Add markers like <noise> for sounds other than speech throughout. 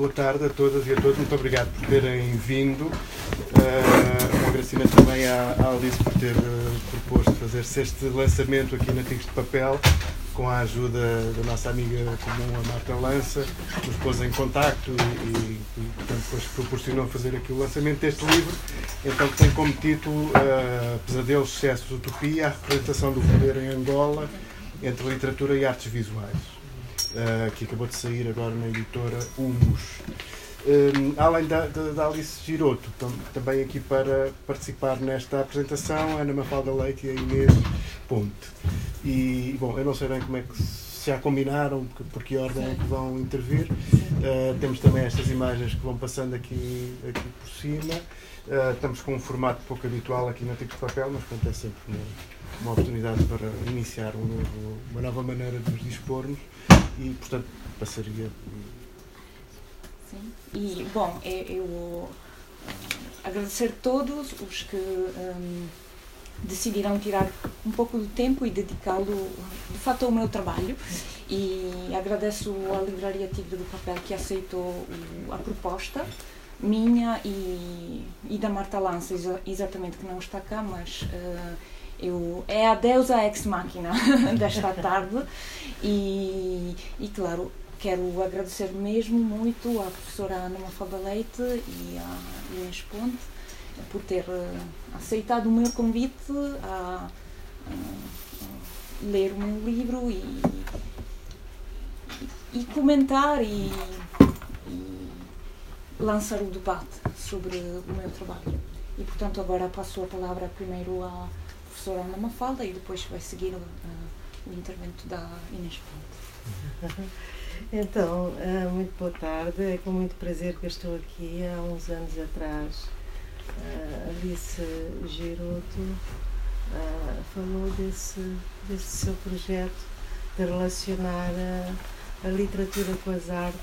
boa tarde a todas e a todos. Muito obrigado por terem vindo. Uh, um agradecimento também à, à Alice por ter uh, proposto fazer-se este lançamento aqui na Tigres de Papel com a ajuda da nossa amiga comum, a Marta Lança, que nos pôs em contacto e, e, portanto, depois proporcionou fazer aqui o lançamento deste livro, então que tem como título uh, Pesadelos, Excessos, Utopia, a representação do poder em Angola entre literatura e artes visuais, uh, que acabou de sair agora na editora Humus. Um, além da, da, da, Alice Giroto, tam, também aqui para participar nesta apresentação, Ana Mafalda Leite e a Inês Ponte. E, bom, eu não sei bem como é que se já combinaram, por, por que ordem é que vão intervir. Uh, temos também estas imagens que vão passando aqui, aqui por cima. Uh, estamos com um formato pouco habitual aqui na Tico de Papel, mas portanto é sempre uma, uma oportunidade para iniciar um novo, uma nova maneira de nos dispormos e, portanto, passaria Sim. E, bom, eu, eu agradecer a todos os que um, decidiram tirar um pouco do tempo e dedicá-lo, de fato, ao meu trabalho. E agradeço à Livraria Tigre do Papel que aceitou a proposta minha e, e da Marta Lança, exatamente, que não está cá, mas uh, eu, é a deusa ex-máquina <laughs> desta tarde. E, e, claro, quero agradecer mesmo muito à professora Ana Mafalda Leite e à Inês Ponte por ter uh, aceitado o meu convite a, ler o meu livro e, e comentar e, e, lançar o debate sobre o meu trabalho. E portanto agora passo a palavra primeiro à professora Ana Mafalda e depois vai seguir uh, o intervento da Inês Ponte. <laughs> Então, eh, muito boa tarde. É com muito prazer que estou aqui. Há uns anos atrás, eh, Alice Giroto eh, falou desse, desse seu projeto de relacionar a, a literatura com as artes.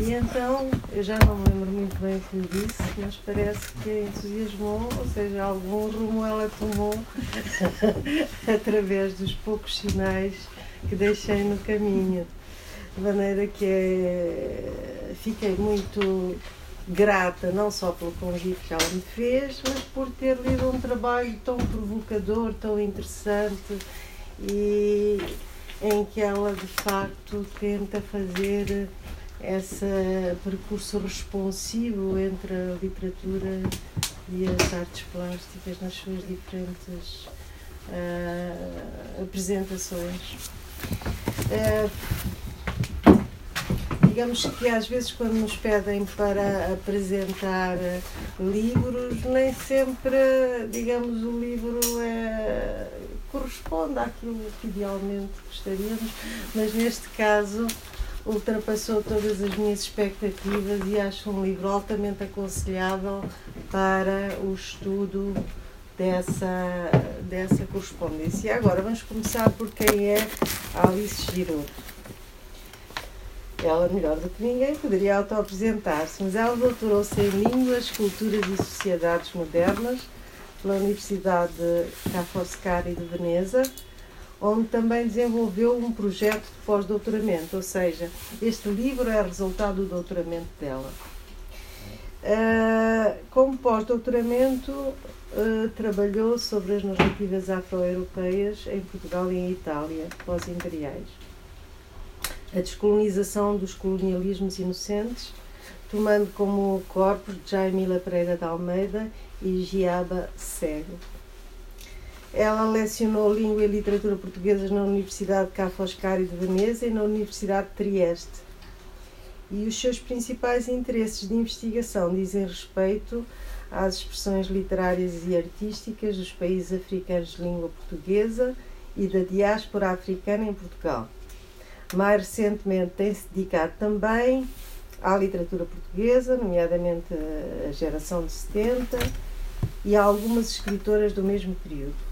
E então, eu já não lembro muito bem o que lhe disse, mas parece que entusiasmou, ou seja, algum rumo ela tomou <laughs> através dos poucos sinais que deixei no caminho. De maneira que é, fiquei muito grata, não só pelo convite que ela me fez, mas por ter lido um trabalho tão provocador, tão interessante e em que ela de facto tenta fazer esse percurso responsivo entre a literatura e as artes plásticas nas suas diferentes uh, apresentações. É, digamos que às vezes quando nos pedem para apresentar livros, nem sempre, digamos, o livro é, corresponde àquilo que idealmente gostaríamos, mas neste caso ultrapassou todas as minhas expectativas e acho um livro altamente aconselhável para o estudo dessa, dessa correspondência. E agora vamos começar por quem é Alice Giroud. Ela, melhor do que ninguém, poderia auto-apresentar-se, mas ela doutorou-se em Línguas, Culturas e Sociedades Modernas pela Universidade Ca' Foscari de Veneza, onde também desenvolveu um projeto de pós-doutoramento, ou seja, este livro é resultado do doutoramento dela. Uh, como pós-doutoramento, uh, trabalhou sobre as narrativas afro-europeias em Portugal e em Itália, pós-imperiais. A descolonização dos colonialismos inocentes, tomando como corpos Jaime Pereira de Almeida e Giaba Cego. Ela lecionou Língua e Literatura Portuguesas na Universidade Ca' Foscari de Veneza e na Universidade de Trieste. E os seus principais interesses de investigação dizem respeito às expressões literárias e artísticas dos países africanos de língua portuguesa e da diáspora africana em Portugal. Mais recentemente tem-se dedicado também à literatura portuguesa, nomeadamente a geração de 70, e a algumas escritoras do mesmo período.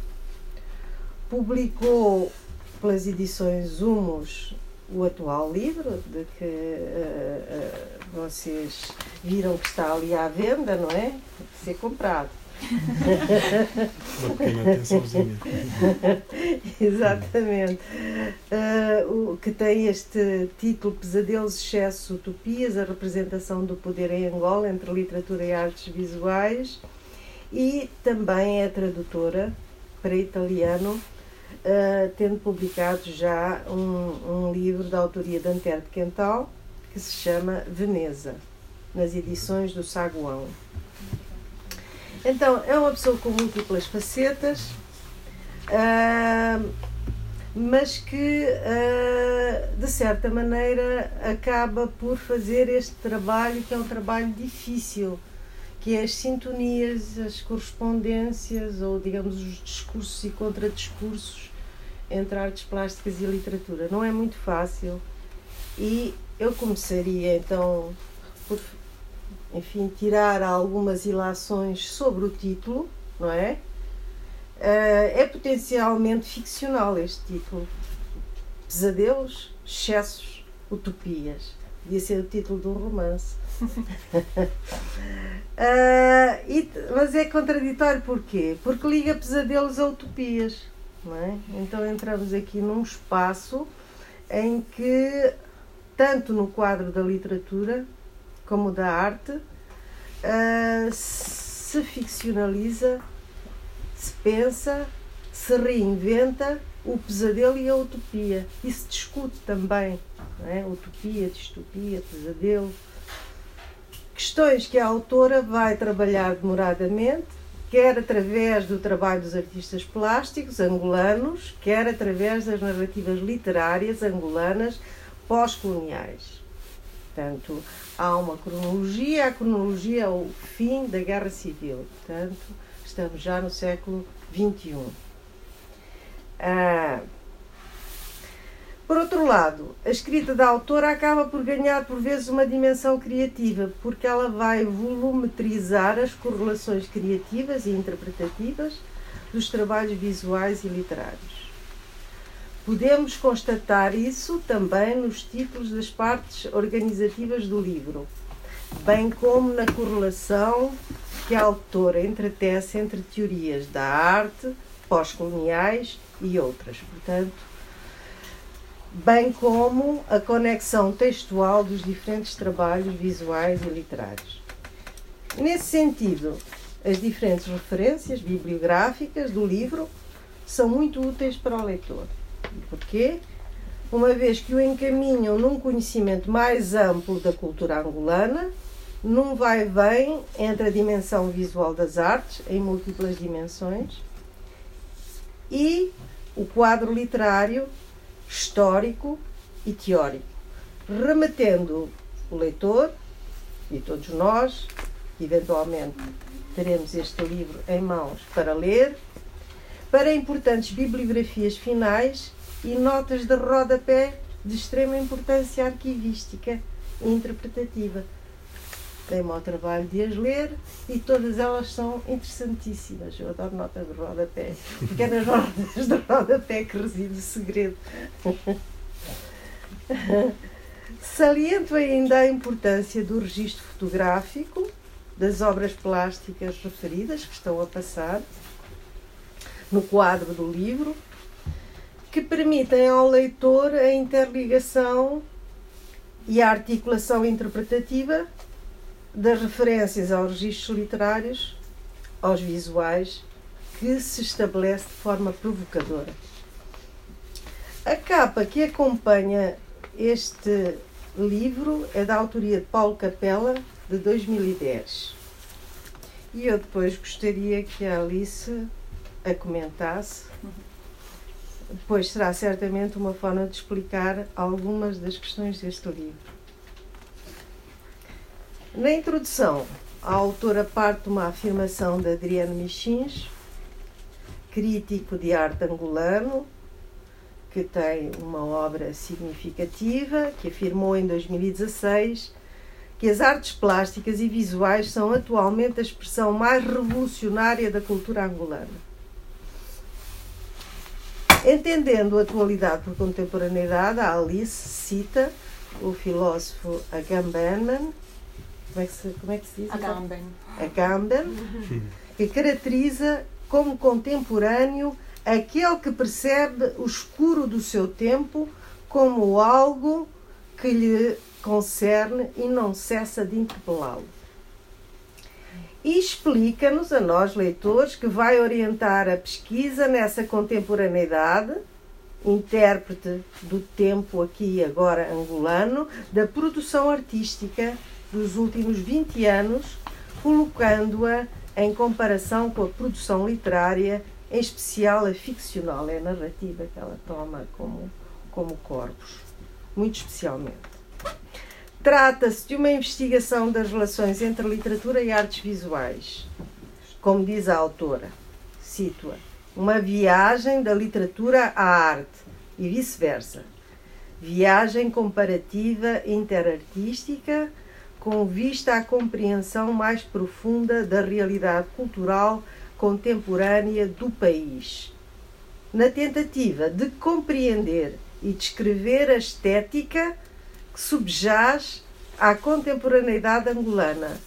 Publicou pelas edições Humos o atual livro, de que uh, uh, vocês viram que está ali à venda, não é? Tem que ser comprado. <laughs> Uma pequena atençãozinha. <laughs> Exatamente. Uh, o, que tem este título Pesadelos, Excesso, Utopias, a representação do poder em Angola entre literatura e artes visuais. E também é tradutora para italiano, uh, tendo publicado já um, um livro da autoria de Antero de Quental, que se chama Veneza, nas edições do Saguão. Então, é uma pessoa com múltiplas facetas, uh, mas que, uh, de certa maneira, acaba por fazer este trabalho, que é um trabalho difícil, que é as sintonias, as correspondências, ou digamos, os discursos e contradiscursos entre artes plásticas e literatura. Não é muito fácil e eu começaria então por enfim, tirar algumas ilações sobre o título, não é? Uh, é potencialmente ficcional este título. Pesadelos, excessos, utopias. Podia ser o título de um romance. uh, <laughs> e, mas é contraditório porquê? Porque liga pesadelos a utopias. É? Então entramos aqui num espaço em que, tanto no quadro da literatura, como da arte, uh, se ficcionaliza, se pensa, se reinventa o pesadelo e a utopia. E se discute também. É? Utopia, distopia, pesadelo. Questões que a autora vai trabalhar demoradamente, quer através do trabalho dos artistas plásticos angolanos, quer através das narrativas literárias angolanas pós-coloniais. Portanto, há uma cronologia, a cronologia é o fim da Guerra Civil. Portanto, estamos já no século XXI. Ah, por outro lado, a escrita da autora acaba por ganhar por vezes uma dimensão criativa, porque ela vai volumetrizar as correlações criativas e interpretativas dos trabalhos visuais e literários. Podemos constatar isso também nos títulos das partes organizativas do livro, bem como na correlação que a autora entretece entre teorias da arte, pós-coloniais e outras. Portanto, bem como a conexão textual dos diferentes trabalhos visuais e literários. Nesse sentido, as diferentes referências bibliográficas do livro são muito úteis para o leitor. Porquê? Uma vez que o encaminham num conhecimento mais amplo da cultura angolana, num vai-vem entre a dimensão visual das artes, em múltiplas dimensões, e o quadro literário, histórico e teórico, remetendo o leitor e todos nós, eventualmente teremos este livro em mãos para ler, para importantes bibliografias finais e notas de rodapé de extrema importância arquivística e interpretativa. Dei-me ao trabalho de as ler e todas elas são interessantíssimas. Eu adoro notas de rodapé, porque é nas notas de rodapé que reside o segredo. Saliento ainda a importância do registro fotográfico das obras plásticas referidas que estão a passar no quadro do livro que permitem ao leitor a interligação e a articulação interpretativa das referências aos registros literários, aos visuais, que se estabelece de forma provocadora. A capa que acompanha este livro é da autoria de Paulo Capella, de 2010. E eu depois gostaria que a Alice a comentasse pois será certamente uma forma de explicar algumas das questões deste livro. Na introdução, a autora parte de uma afirmação de Adriano Michins, crítico de arte angolano, que tem uma obra significativa, que afirmou em 2016 que as artes plásticas e visuais são atualmente a expressão mais revolucionária da cultura angolana. Entendendo a atualidade por contemporaneidade, a Alice cita o filósofo Agamben como é que se, como é que se diz? Agamben. Agamben, que caracteriza como contemporâneo aquele que percebe o escuro do seu tempo como algo que lhe concerne e não cessa de interpelá-lo. E explica-nos, a nós leitores, que vai orientar a pesquisa nessa contemporaneidade, intérprete do tempo aqui e agora angolano, da produção artística dos últimos 20 anos, colocando-a em comparação com a produção literária, em especial a ficcional, é a narrativa que ela toma como, como corpus, muito especialmente. Trata-se de uma investigação das relações entre literatura e artes visuais. Como diz a autora, cito-a, uma viagem da literatura à arte e vice-versa. Viagem comparativa interartística com vista à compreensão mais profunda da realidade cultural contemporânea do país. Na tentativa de compreender e descrever a estética que subjaz à contemporaneidade angolana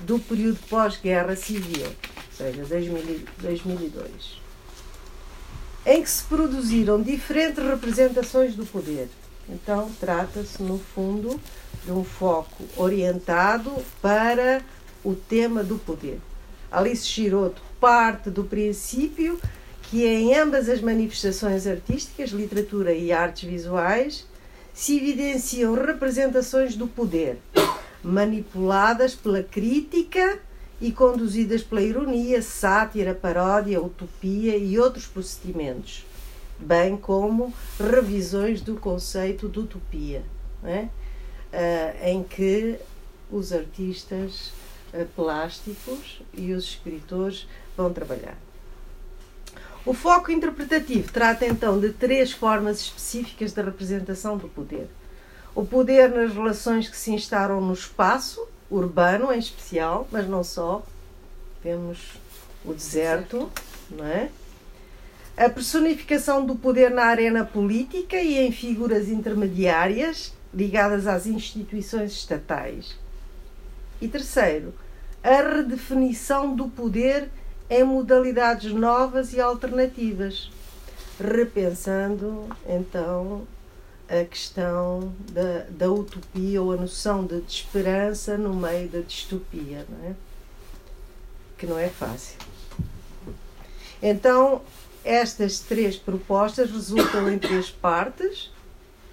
do período pós-guerra civil, ou seja, 2002, em que se produziram diferentes representações do poder. Então, trata-se, no fundo, de um foco orientado para o tema do poder. Alice Giroto parte do princípio que em ambas as manifestações artísticas, literatura e artes visuais, se evidenciam representações do poder, manipuladas pela crítica e conduzidas pela ironia, sátira, paródia, utopia e outros procedimentos, bem como revisões do conceito de utopia, é? Uh, em que os artistas uh, plásticos e os escritores vão trabalhar. O foco interpretativo trata então de três formas específicas da representação do poder. O poder nas relações que se instaram no espaço, urbano em especial, mas não só. Temos o deserto, não é? A personificação do poder na arena política e em figuras intermediárias ligadas às instituições estatais. E terceiro, a redefinição do poder em modalidades novas e alternativas, repensando então a questão da, da utopia ou a noção de, esperança no meio da distopia, não é? que não é fácil. Então, estas três propostas resultam em três partes,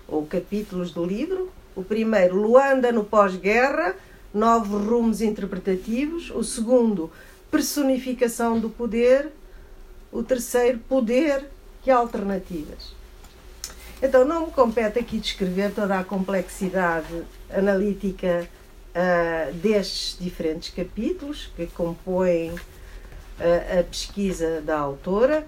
ou capítulos do livro. O primeiro, Luanda no pós-guerra, novos rumos interpretativos. O segundo, personificação do poder, o terceiro, poder e alternativas. Então, não me compete aqui descrever toda a complexidade analítica uh, destes diferentes capítulos que compõem uh, a pesquisa da autora,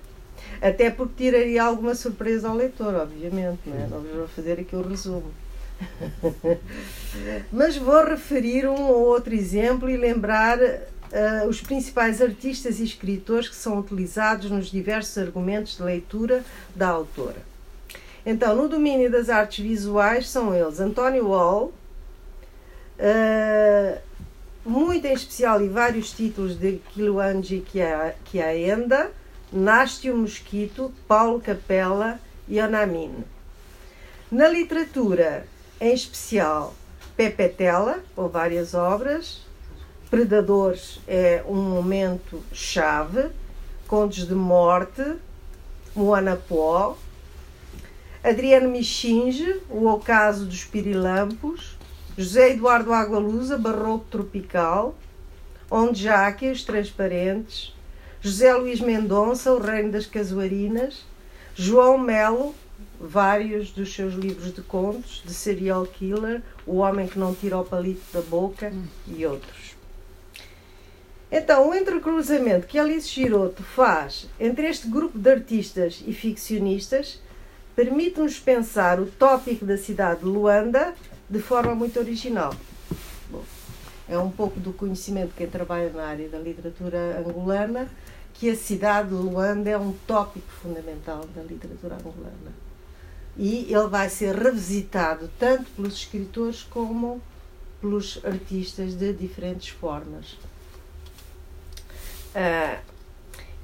até porque tiraria alguma surpresa ao leitor, obviamente, não, é? não vou fazer aqui o resumo. <laughs> Mas vou referir um ou outro exemplo e lembrar uh, os principais artistas e escritores que são utilizados nos diversos argumentos de leitura da autora. Então, no domínio das artes visuais são eles António Wall, uh, muito em especial e vários títulos de Kiluanji Kiaenda, Nástio Mosquito, Paulo Capella e Onamin. Na literatura, em especial, Pepe Tela, com várias obras, Predadores é um momento chave, Contos de Morte, Moana Pó, Adriano Michinge, O Ocaso dos Pirilampos, José Eduardo Agualusa, Barroco Tropical, Onde Jaque, Os Transparentes, José Luís Mendonça, O Reino das Casuarinas, João Melo, vários dos seus livros de contos, de Serial Killer, O Homem que Não Tira o Palito da Boca e outros. Então, o entrecruzamento que Alice Giroto faz entre este grupo de artistas e ficcionistas permite-nos pensar o tópico da cidade de Luanda de forma muito original. Bom, é um pouco do conhecimento de quem trabalha na área da literatura angolana que a cidade de Luanda é um tópico fundamental da literatura angolana. E ele vai ser revisitado tanto pelos escritores como pelos artistas de diferentes formas. Uh,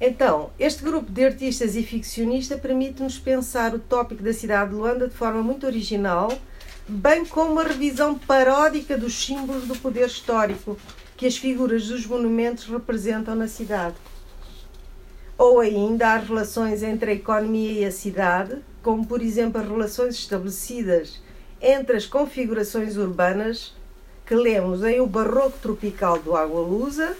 então, este grupo de artistas e ficcionistas permite-nos pensar o tópico da cidade de Luanda de forma muito original, bem como a revisão paródica dos símbolos do poder histórico que as figuras dos monumentos representam na cidade. Ou ainda as relações entre a economia e a cidade, como por exemplo as relações estabelecidas entre as configurações urbanas que lemos em O Barroco Tropical do Água Lusa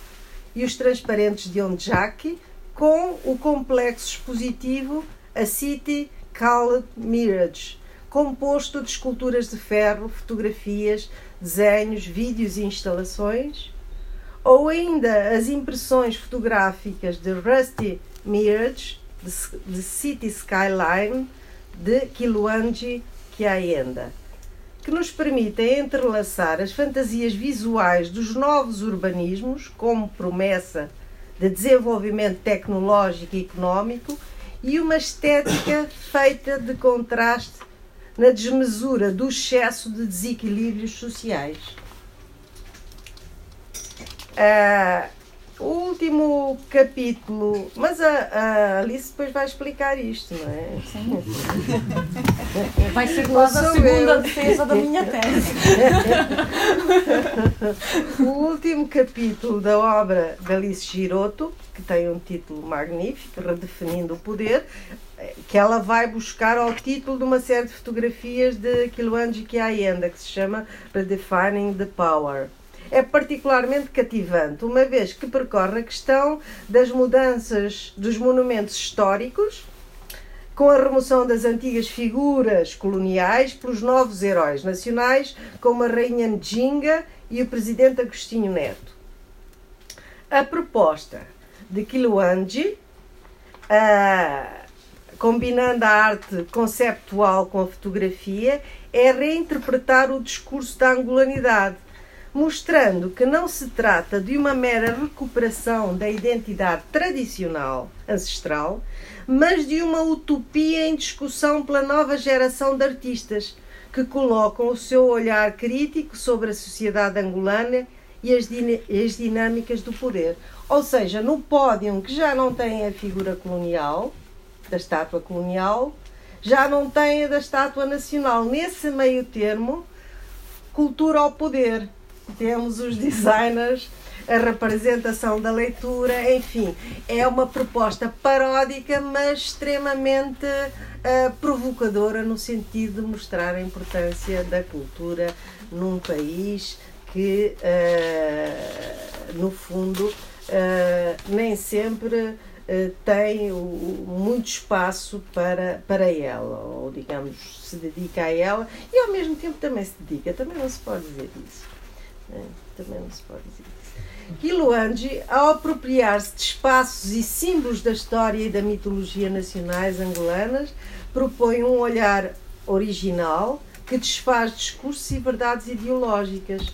e os Transparentes de Ondjaki, com o complexo expositivo A City Called Mirage, composto de esculturas de ferro, fotografias, desenhos, vídeos e instalações, ou ainda as impressões fotográficas de Rusty Mirage, de City Skyline, de Kiluanji Kiaenda, que nos permitem entrelaçar as fantasias visuais dos novos urbanismos como promessa de desenvolvimento tecnológico e económico e uma estética feita de contraste na desmesura do excesso de desequilíbrios sociais. Uh, o último capítulo. Mas a, a, Alice depois vai explicar isto, não é? Sim. <laughs> Vai ser quase a segunda eu. defesa da minha tese. <laughs> o último capítulo da obra de Alice Giroto, que tem um título magnífico, Redefinindo o Poder, que ela vai buscar ao título de uma série de fotografias de Kiluanji Kiayenda, que se chama Redefining the Power é particularmente cativante, uma vez que percorre a questão das mudanças dos monumentos históricos, com a remoção das antigas figuras coloniais pelos novos heróis nacionais, como a Rainha Njinga e o Presidente Agostinho Neto. A proposta de Kiluanji, combinando a arte conceptual com a fotografia, é reinterpretar o discurso da angolanidade mostrando que não se trata de uma mera recuperação da identidade tradicional ancestral, mas de uma utopia em discussão pela nova geração de artistas que colocam o seu olhar crítico sobre a sociedade angolana e as, as dinâmicas do poder. Ou seja, no pódio que já não tem a figura colonial, da estátua colonial, já não tem a da estátua nacional. Nesse meio termo, cultura ao poder temos os designers, a representação da leitura, enfim, é uma proposta paródica, mas extremamente uh, provocadora no sentido de mostrar a importância da cultura num país que, uh, no fundo, uh, nem sempre tem muito espaço para, para ela, ou digamos, se dedica a ela e ao mesmo tempo também se dedica, também não se pode dizer isso. É, também não se pode dizer isso. Quiluanji, ao apropriar-se de espaços e símbolos da história e da mitologia nacionais angolanas, propõe um olhar original que desfaz discursos e verdades ideológicas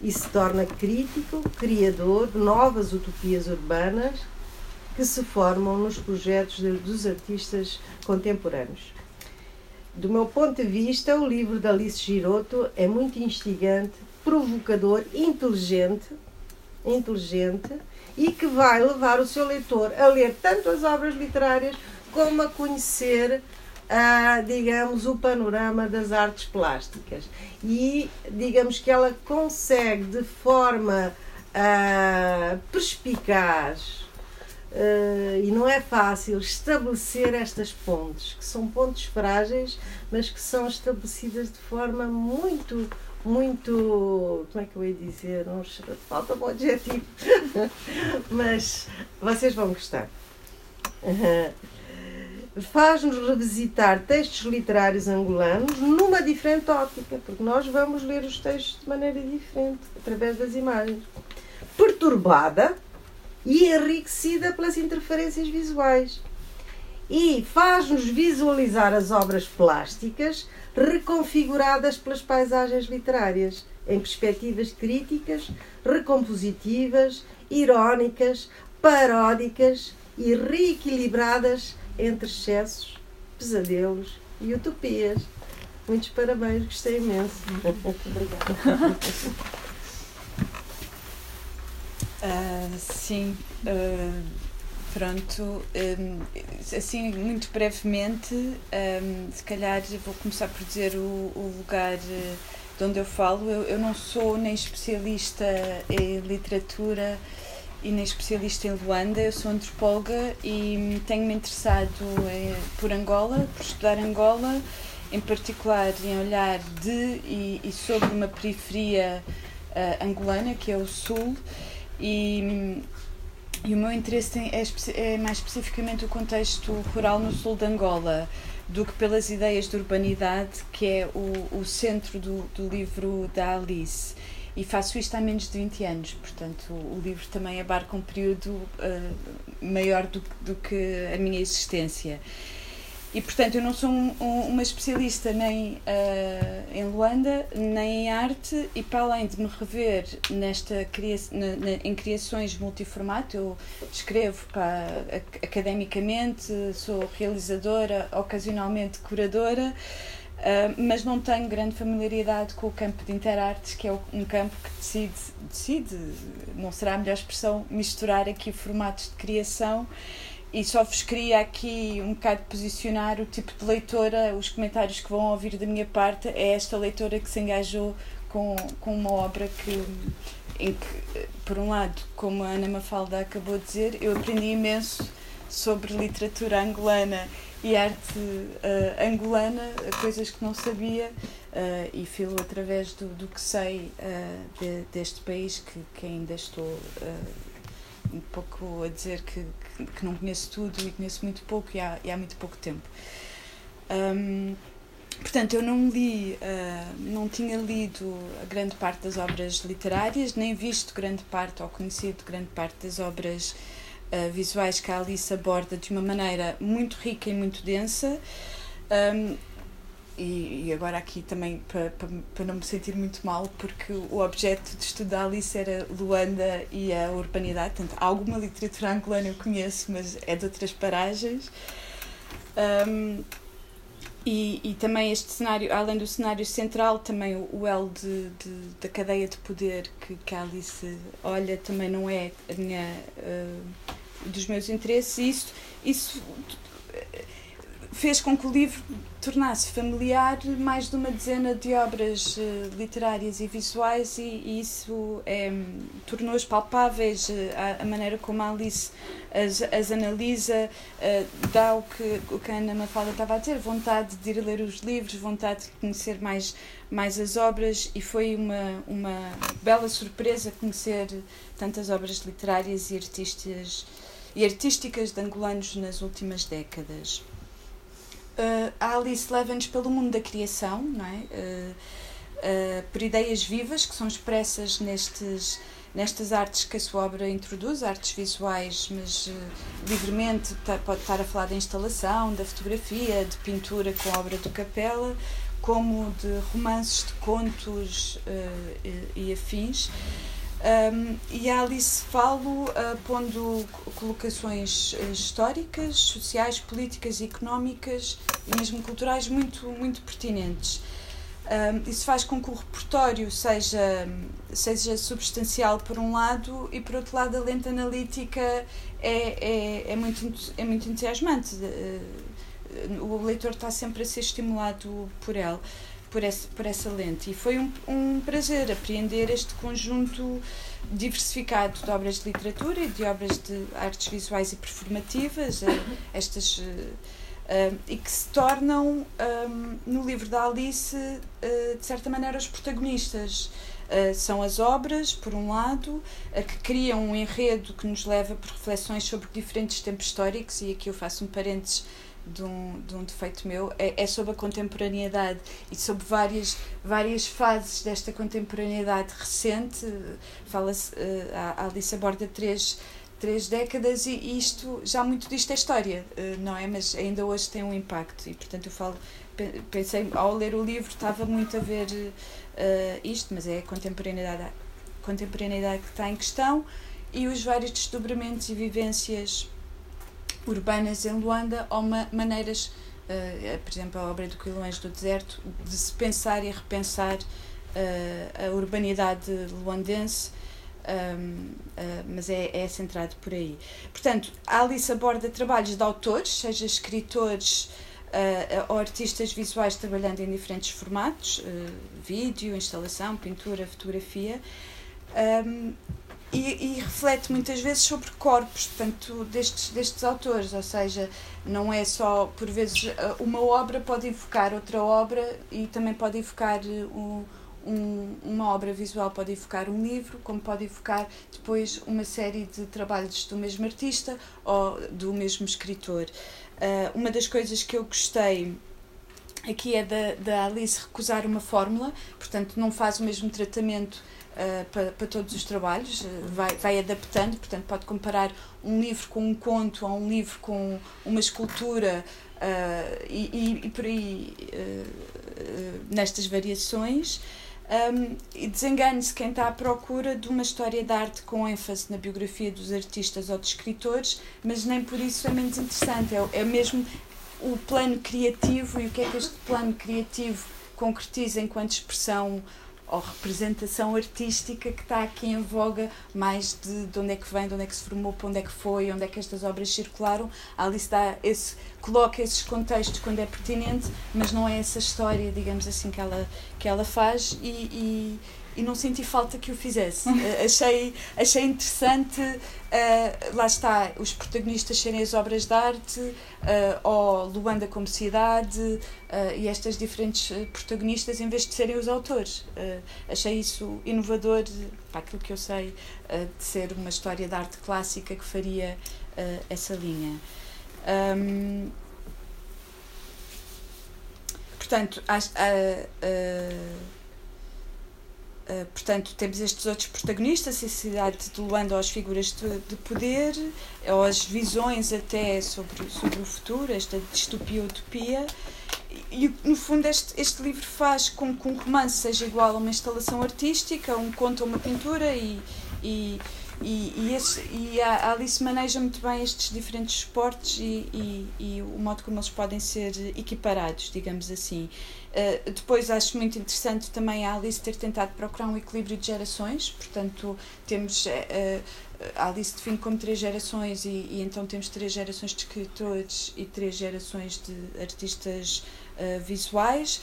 e se torna crítico, criador de novas utopias urbanas que se formam nos projetos dos artistas contemporâneos. Do meu ponto de vista, o livro da Alice Giroto é muito instigante provocador, inteligente, inteligente e que vai levar o seu leitor a ler tanto as obras literárias como a conhecer Uh, digamos, o panorama das artes plásticas. E digamos que ela consegue de forma uh, perspicaz uh, e não é fácil estabelecer estas pontes, que são pontes frágeis, mas que são estabelecidas de forma muito muito. Como é que eu ia dizer? Não, falta um adjetivo. <laughs> Mas vocês vão gostar. Faz-nos revisitar textos literários angolanos numa diferente óptica, porque nós vamos ler os textos de maneira diferente, através das imagens. Perturbada e enriquecida pelas interferências visuais. E faz-nos visualizar as obras plásticas reconfiguradas pelas paisagens literárias, em perspectivas críticas, recompositivas, irónicas, paródicas e reequilibradas entre excessos, pesadelos e utopias. Muitos parabéns, gostei imenso. <laughs> Obrigada. Uh, sim. Uh pronto. Um, assim, muito brevemente, um, se calhar vou começar por dizer o, lugar de onde eu falo. Eu, não sou nem especialista em literatura e nem especialista em Luanda, eu sou antropóloga e tenho-me interessado por Angola, por estudar Angola, em particular em olhar de e, sobre uma periferia uh, angolana, que é o Sul, e, e o meu interesse é, é mais especificamente o contexto rural no sul de Angola do que pelas ideias de urbanidade, que é o, o centro do, do livro da Alice. E faço isto há menos de 20 anos, portanto, o, o livro também abarca um período uh, maior do, do que a minha existência. E, portanto, eu não sou um, um, uma especialista nem uh, em Luanda, nem em arte, e para além de me rever nesta cria na, na, em criações multiformato, eu escrevo para, academicamente, sou realizadora, ocasionalmente curadora, uh, mas não tenho grande familiaridade com o campo de interartes, que é um campo que decide, decide, não será a melhor expressão, misturar aqui formatos de criação e só vos queria aqui um bocado posicionar o tipo de leitora, os comentários que vão ouvir da minha parte, é esta leitora que se engajou com, com uma obra que, em que, por um lado, como a Ana Mafalda acabou de dizer, eu aprendi imenso sobre literatura angolana e arte uh, angolana, coisas que não sabia, uh, e filo através do, do que sei uh, de, deste país que, que ainda estou um pouco a dizer que, que, que, não conheço tudo e conheço muito pouco e há, e há muito pouco tempo. Um, portanto, eu não li, uh, não tinha lido a grande parte das obras literárias, nem visto grande parte ou conhecido grande parte das obras uh, visuais que a Alice aborda de uma maneira muito rica e muito densa. Um, e, e, agora aqui também para, para, para não me sentir muito mal, porque o objeto de estudo da Alice era Luanda e a urbanidade. Portanto, alguma literatura angolana eu conheço, mas é de outras paragens. Um, e, e também este cenário, além do cenário central, também o, o L de, de, da cadeia de poder que, que a Alice olha também não é a minha, uh, dos meus interesses. Isso, isso fez com que o livro tornasse familiar mais de uma dezena de obras uh, literárias e visuais e, isso é, tornou-as palpáveis, uh, a, a, maneira como a Alice as, as analisa, uh, dá o que, o que a Ana Mafalda estava a dizer, vontade de ir ler os livros, vontade de conhecer mais, mais as obras e foi uma, uma bela surpresa conhecer tantas obras literárias e artistas e artísticas de angolanos nas últimas décadas uh, a Alice leva-nos pelo mundo da criação, não é? Uh, por ideias vivas que são expressas nestes, nestas artes que a sua obra introduz, artes visuais, mas livremente pode estar a falar da instalação, da fotografia, de pintura com a obra do Capela, como de romances, de contos e, e afins. Um, e a Alice falo uh, pondo colocações uh, históricas, sociais, políticas económicas e mesmo culturais muito, muito pertinentes. Um, isso faz com que o repertório seja, seja substancial por um lado e por outro lado a lente analítica é, é, é, muito, é muito entusiasmante. Uh, o leitor está sempre a ser estimulado por ela por, esse, por essa lente. E foi um, um prazer apreender este conjunto diversificado de obras de literatura e de obras de artes visuais e performativas, eh, <laughs> estas. Uh, e que se tornam, um, no livro da Alice, uh, de certa maneira, os protagonistas. Uh, são as obras, por um lado, que criam um enredo que nos leva por reflexões sobre diferentes tempos históricos, e aqui eu faço um parênteses de um, de um defeito meu, é, é sobre a contemporaneidade e sobre várias, várias fases desta contemporaneidade recente. Fala-se, uh, a Alice aborda três, três décadas e isto, já muito disto é história, uh, não é? Mas ainda hoje tem um impacto e, portanto, eu falo, pensei, ao ler o livro, estava muito a ver uh, isto, mas é a contemporaneidade, contemporaneidade que está em questão e os vários desdobramentos e vivências urbanas em Luanda ou ma maneiras, uh, por exemplo, a obra do Quilões do Deserto, de se pensar e repensar uh, a urbanidade luandense um, uh, mas é, é centrado por aí. Portanto, a Alice aborda trabalhos de autores, seja escritores ou artistas visuais trabalhando em diferentes formatos, vídeo, instalação, pintura, fotografia, um, e, e, reflete muitas vezes sobre corpos, portanto, destes, destes autores, ou seja, não é só, por vezes, uma obra pode evocar outra obra e também pode evocar um, um, uma obra visual pode evocar um livro, como pode evocar depois uma série de trabalhos do mesmo artista ou do mesmo escritor. Uh, uma das coisas que eu gostei aqui é da, da Alice recusar uma fórmula, portanto, não faz o mesmo tratamento uh, para, para todos os trabalhos, uh, vai, vai adaptando, portanto, pode comparar um livro com um conto ou um livro com uma escultura. E, e, e, por aí nestas variações um, e desengane-se quem está à procura de uma história de arte com ênfase na biografia dos artistas ou dos escritores, mas nem por isso é menos interessante. É, é mesmo o plano criativo e o que é que este plano criativo concretiza enquanto expressão ou representação artística que está aqui em voga, mais de, de onde é que vem, de onde é que se formou, para onde é que foi, onde é que estas obras circularam. A Alice esse, coloca esses contextos quando é pertinente, mas não é essa história, digamos assim, que ela, que ela faz e, e e não senti falta que o fizesse. Uh, <laughs> achei, achei interessante, uh, lá está, os protagonistas serem as obras de arte, uh, ou Luanda como cidade, e estas diferentes protagonistas em vez de serem os autores. achei isso inovador para aquilo que eu sei de ser uma história de arte clássica que faria essa linha. Um, portanto, a, Uh, portanto, temos estes outros protagonistas, a cidade de Luanda, as figuras de, de, poder, ou as visões até sobre, sobre o futuro, esta distopia-utopia. E, no fundo, este, este livro faz com que um romance seja igual a uma instalação artística, um conto ou uma pintura, e, e, e, e, esse, e a Alice maneja muito bem estes diferentes esportes e, e, e o modo como eles podem ser equiparados, digamos assim. Uh, depois acho muito interessante também a Alice ter tentado procurar um equilíbrio de gerações, portanto temos uh, a Alice define como três gerações e, e, então temos três gerações de escritores e três gerações de artistas uh, visuais,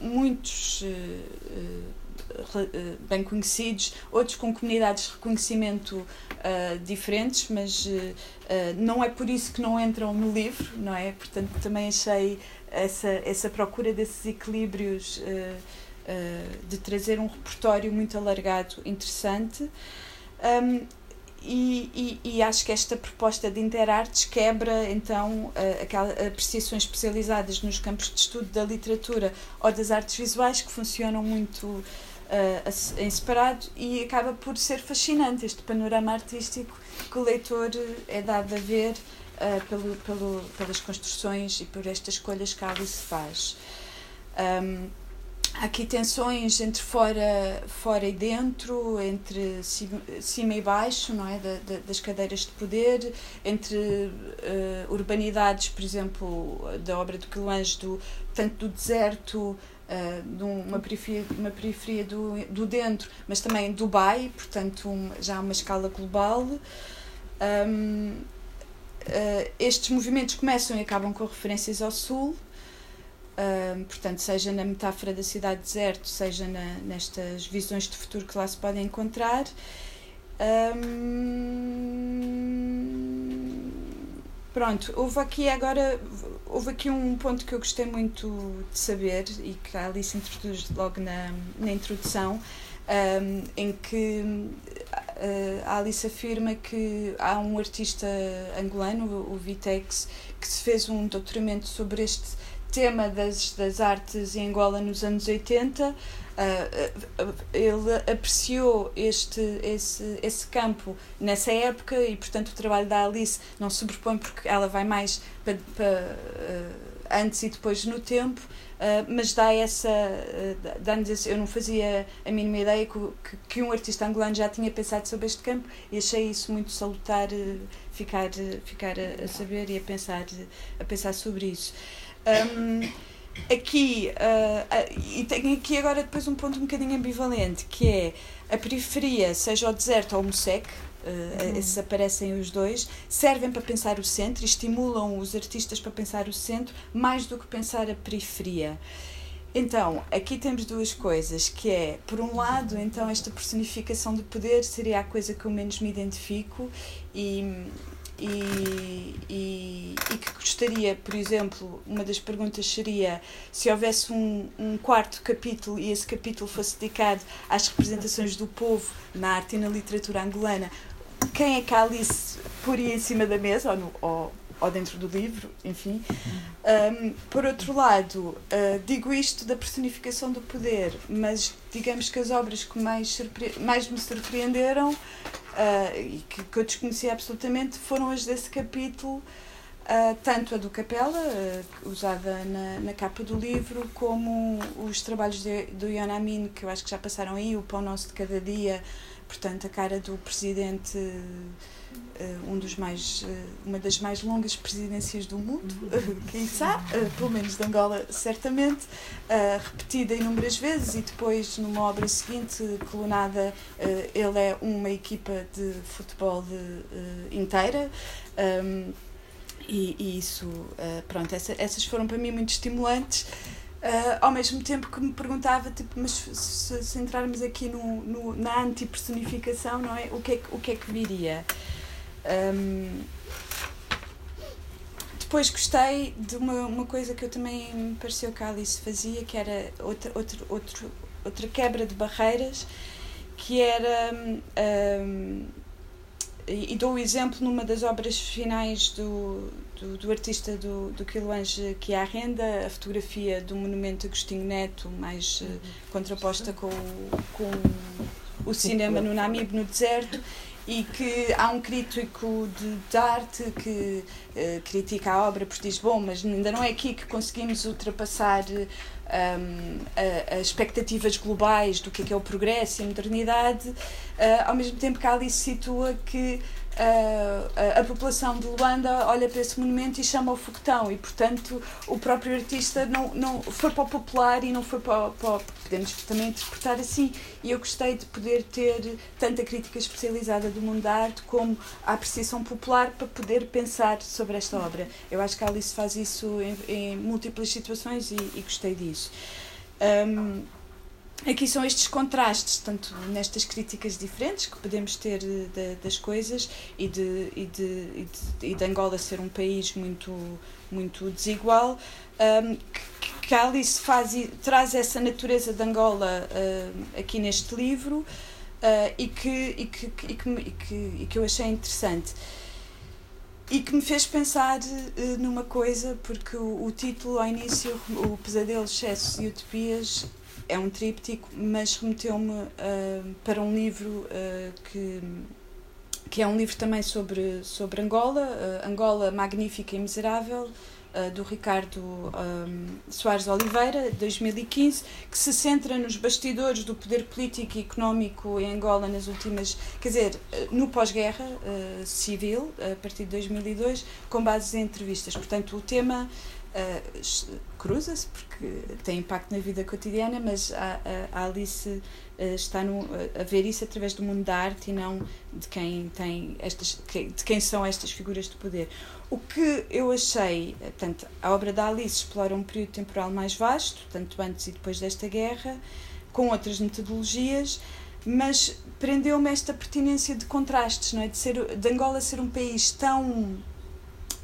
muitos bem conhecidos, outros com comunidades de reconhecimento diferentes, mas não é por isso que não entram no livro, não é? Portanto também achei essa, essa procura desses equilíbrios, uh, uh, de trazer um repertório muito alargado, interessante. Um, e, e, e, acho que esta proposta de Interartes quebra então aquelas apreciações especializadas nos campos de estudo da literatura ou das artes visuais que funcionam muito uh, em separado e acaba por ser fascinante este panorama artístico que o leitor é dado a ver uh, pelo, pelo, pelas construções e por estas escolhas que a Alice faz. Um, há aqui tensões entre fora, fora e dentro, entre cima, e baixo, não é? Da, da, das cadeiras de poder, entre uh, urbanidades, por exemplo, da obra do Quilange, tanto do deserto, uh, de uma periferia, uma periferia do, do dentro, mas também Dubai, portanto, um, já uma escala global. Um, uh, estes movimentos começam e acabam com referências ao Sul, uh, portanto, seja na metáfora da cidade deserto, seja na, nestas visões de futuro que lá se podem encontrar. Um, pronto, houve aqui agora houve aqui um ponto que eu gostei muito de saber e que a Alice introduz logo na, na introdução, um, em que uh, a Alice afirma que há um artista angolano, o, Vitex, que se fez um doutoramento sobre este tema das, das artes em Angola nos anos 80. Uh, uh, ele apreciou este, esse, esse campo nessa época e, portanto, o trabalho da Alice não se sobrepõe porque ela vai mais para, para antes e depois no tempo, Uh, mas dá essa. Uh, dá-nos esse, eu não fazia a mínima ideia que, que, um artista angolano já tinha pensado sobre este campo e achei isso muito salutar uh, ficar, ficar a, a, saber e a pensar, a pensar sobre isso. Um, aqui, uh, e tenho aqui agora depois um ponto um bocadinho ambivalente, que é a periferia, seja o deserto ou o MUSEC, uh, esses aparecem os dois, servem para pensar o centro, estimulam os artistas para pensar o centro, mais do que pensar a periferia. Então, aqui temos duas coisas, que é, por um lado, então esta personificação do poder seria a coisa que eu menos me identifico e, e, e, e, que gostaria, por exemplo, uma das perguntas seria se houvesse um, um quarto capítulo e esse capítulo fosse dedicado às representações do povo na arte e na literatura angolana, quem é que a Alice poria em cima da mesa ou, no, ou ou dentro do livro, enfim. Um, por outro lado, uh, digo isto da personificação do poder, mas digamos que as obras que mais, mais me surpreenderam uh, e que, que eu desconhecia absolutamente foram as desse capítulo. Uh, tanto a do Capela, usada na, na capa do livro, como os trabalhos de, do Ian Amin, que eu acho que já passaram aí, o Pão Nosso de Cada Dia, portanto, a cara do presidente um dos mais, uh, uma das mais longas presidências do mundo, uh, <laughs> quem sabe, pelo menos de Angola, certamente, repetida inúmeras vezes e depois numa obra seguinte, colunada, ele é uma equipa de futebol de, inteira. Um, e, e, isso, pronto, essa, essas foram para mim muito estimulantes. Uh, ao mesmo tempo que me perguntava, tipo, mas se, se entrarmos aqui no, no, na anti-personificação, não é? O que é, o que, é que viria? Um, depois gostei de uma, uma coisa que eu também me pareceu que a Alice fazia, que era outra, outra, outra, outra quebra de barreiras, que era. Um, e dou o exemplo numa das obras finais do, do, do artista do, do Quiloange que a renda, a fotografia do monumento Agostinho Neto, mais uh, contraposta com, com o cinema no Namibe, no deserto, e que há um crítico de, de arte que uh, critica a obra porque diz, bom, mas ainda não é aqui que conseguimos ultrapassar um, as expectativas globais do que é, que é o progresso e a modernidade, uh, ao mesmo tempo que a Alice situa que a, a, população de Luanda olha para esse monumento e chama o foguetão. E portanto o próprio artista não, não foi para o popular e não foi para, para podemos também interpretar assim. E eu gostei de poder ter tanta crítica especializada do mundo da arte como a apreciação popular para poder pensar sobre esta obra. Eu acho que a Alice faz isso em, em múltiplas situações e, e gostei disso. Um, aqui são estes contrastes, tanto nestas críticas diferentes que podemos ter de, de, das coisas e de, e, de, e, de, e de Angola ser um país muito, muito desigual, um, que, que a Alice faz, traz essa natureza de Angola aqui neste livro uh, e, que, e, que, e, que, e, que, e que eu achei interessante. E que me fez pensar uh, numa coisa, porque o, o, título ao início, O Pesadelo, Excessos e Utopias, é um tríptico, mas remeteu-me uh, para um livro uh, que, que é um livro também sobre, sobre Angola, uh, Angola Magnífica e Miserável, do Ricardo um, Soares Oliveira, de 2015, que se centra nos bastidores do poder político e económico em Angola nas últimas, quer dizer, no pós-guerra civil, a partir de 2002, com base em entrevistas. Portanto, o tema uh, cruza-se porque tem impacto na vida cotidiana, mas a, a, Alice uh, está no, a ver isso através do mundo da arte e não de quem tem estas, de quem são estas figuras de poder. O que eu achei, tanto a obra da Alice explora um período temporal mais vasto, tanto antes e depois desta guerra, com outras metodologias, mas prendeu-me esta pertinência de contrastes, não é? De, ser, de Angola ser um país tão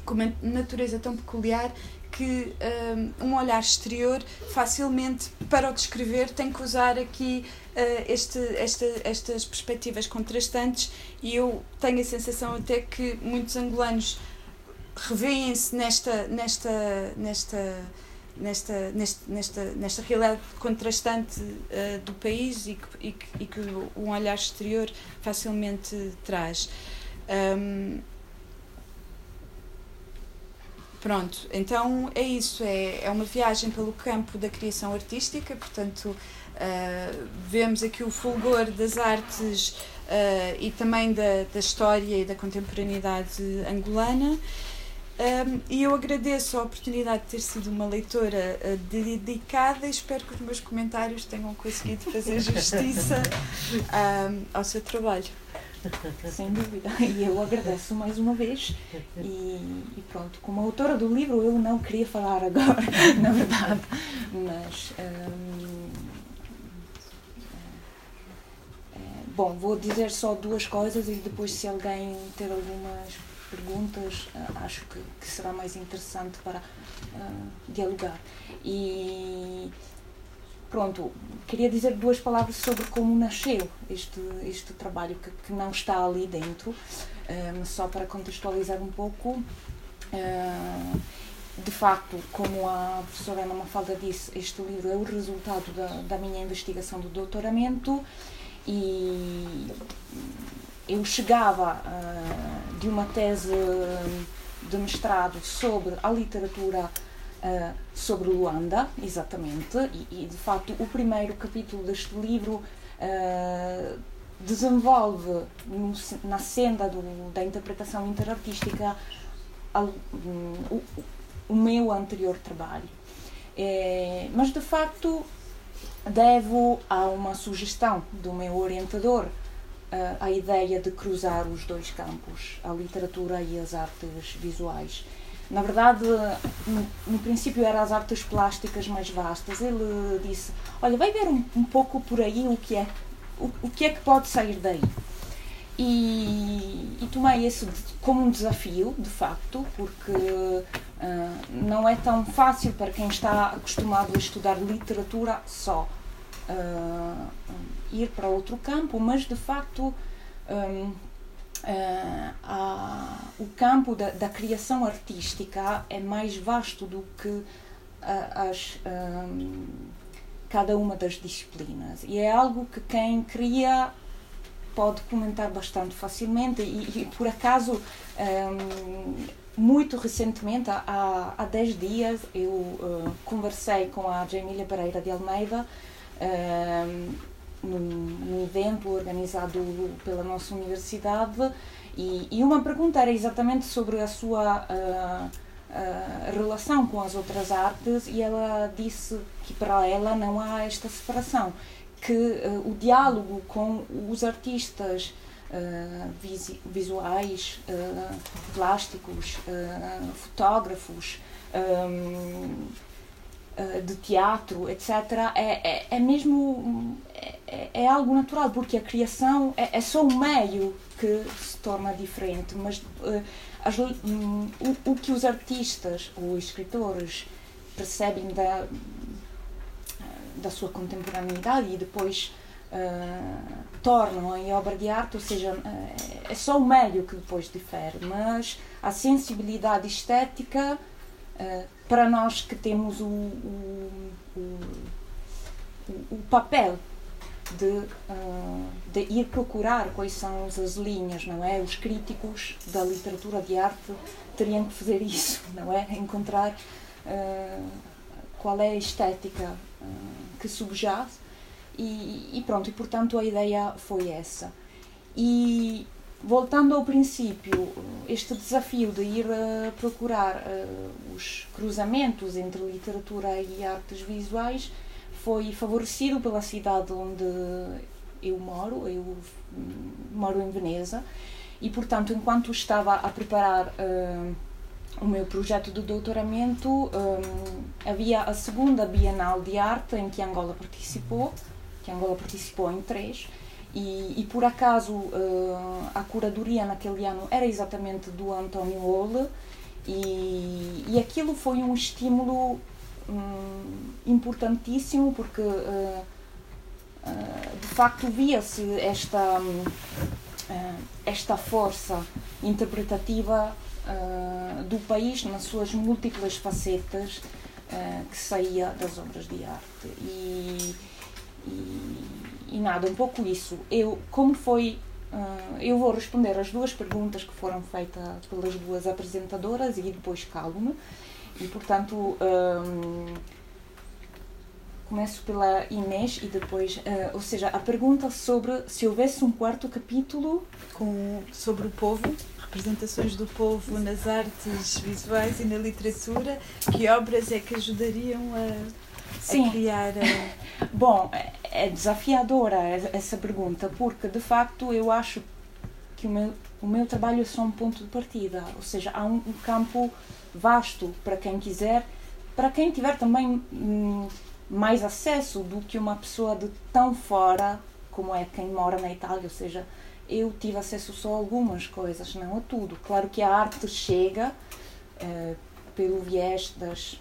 com uma natureza tão peculiar que um, um olhar exterior facilmente para o descrever tem que usar aqui uh, este, esta, estas perspectivas contrastantes e eu tenho a sensação até que muitos angolanos revêem-se nesta nesta nesta nesta nesta nesta, nesta realidade contrastante uh, do país e que, e que, e que um olhar exterior facilmente traz. Um, Pronto, então é isso, é, é uma viagem pelo campo da criação artística, portanto uh, vemos aqui o fulgor das artes uh, e também da, da história e da contemporaneidade angolana Um, e eu agradeço a oportunidade de ter sido uma leitora uh, dedicada e espero que os meus comentários tenham conseguido fazer <laughs> justiça um, ao seu trabalho. Sem dúvida. <laughs> E eu agradeço mais uma vez. E, e, pronto, como autora do livro, eu não queria falar agora, <laughs> na verdade. Mas. Um, é, bom, vou dizer só duas coisas e depois, se alguém ter algumas perguntas, uh, acho que, que, será mais interessante para uh, dialogar. E pronto, queria dizer duas palavras sobre como nasceu este, este trabalho, que, que não está ali dentro, um, ah, só para contextualizar um pouco. Uh, de facto, como a professora Ana Mafalda disse, este livro é o resultado da, da minha investigação do doutoramento e eu chegava uh, de uma tese de mestrado sobre a literatura uh, sobre Luanda, exatamente, e, e, de facto o primeiro capítulo deste livro uh, desenvolve no, na senda do, da interpretação interartística um, o, o, meu anterior trabalho. É, mas de facto devo a uma sugestão do meu orientador a ideia de cruzar os dois campos, a literatura e as artes visuais. Na verdade, no, princípio eram as artes plásticas mais vastas. Ele disse: Olha, vai ver um, um pouco por aí o que é, o, o que é que pode sair daí. E, e, tomei esse como um desafio, de facto, porque uh, não é tão fácil para quem está acostumado a estudar literatura só uh, ir para outro campo, mas de facto um, uh, a, o campo da, da, criação artística é mais vasto do que uh, as, um, cada uma das disciplinas. E é algo que quem cria pode comentar bastante facilmente e, e por acaso um, muito recentemente, há, há 10 dias, eu uh, conversei com a Jamília Pereira de Almeida num, num, evento organizado pela nossa universidade e, e, uma pergunta era exatamente sobre a sua uh, uh, relação com as outras artes e ela disse que para ela não há esta separação, que uh, o diálogo com os artistas visuais, plásticos, fotógrafos, um, eh, de teatro, etc., é, é, é mesmo é, é, algo natural, porque a criação é, é, só um meio que se torna diferente, mas uh, as, um, o, o, que os artistas ou escritores percebem da, da sua contemporaneidade e depois uh, tornam em obra de arte, ou seja, é só o meio que depois difere, mas a sensibilidade estética Uh, para nós que temos o, o, o, o papel de, uh, de, ir procurar quais são as linhas, não é? Os críticos da literatura de arte teriam que fazer isso, <laughs> não é? Encontrar uh, qual é a estética uh, que subjaz e, e, pronto, e portanto a ideia foi essa. E voltando ao princípio, este desafio de ir uh, procurar uh, os cruzamentos entre literatura e artes visuais foi favorecido pela cidade onde eu moro, eu hum, moro em Veneza, e portanto, enquanto estava a preparar uh, o meu projeto de doutoramento, um, havia a segunda Bienal de Arte em que Angola participou, que Angola participou em três, e, e por acaso uh, a curadoria naquele ano era exatamente do António Ole e, e aquilo foi um estímulo um, importantíssimo porque uh, uh, de facto via-se esta, esta força interpretativa do país nas suas múltiplas facetas que saía das obras de arte. E, e nada, um pouco isso. Eu, como foi Uh, eu vou responder as duas perguntas que foram feitas pelas duas apresentadoras e depois calmo-me. E, portanto, um, começo pela Inês e depois, uh, ou seja, a pergunta sobre se houvesse um quarto capítulo com sobre o povo, representações do povo nas artes visuais e na literatura, que obras é que ajudariam a, Sim. a criar? A... Bom, é desafiadora essa pergunta porque de facto eu acho que o meu, o meu trabalho é só um ponto de partida, ou seja, há um, um campo vasto para quem quiser, para quem tiver também hum, mais acesso do que uma pessoa de tão fora como é quem mora na Itália, ou seja, eu tive acesso só a algumas coisas, não a tudo. Claro que a arte chega uh, pelo viés das,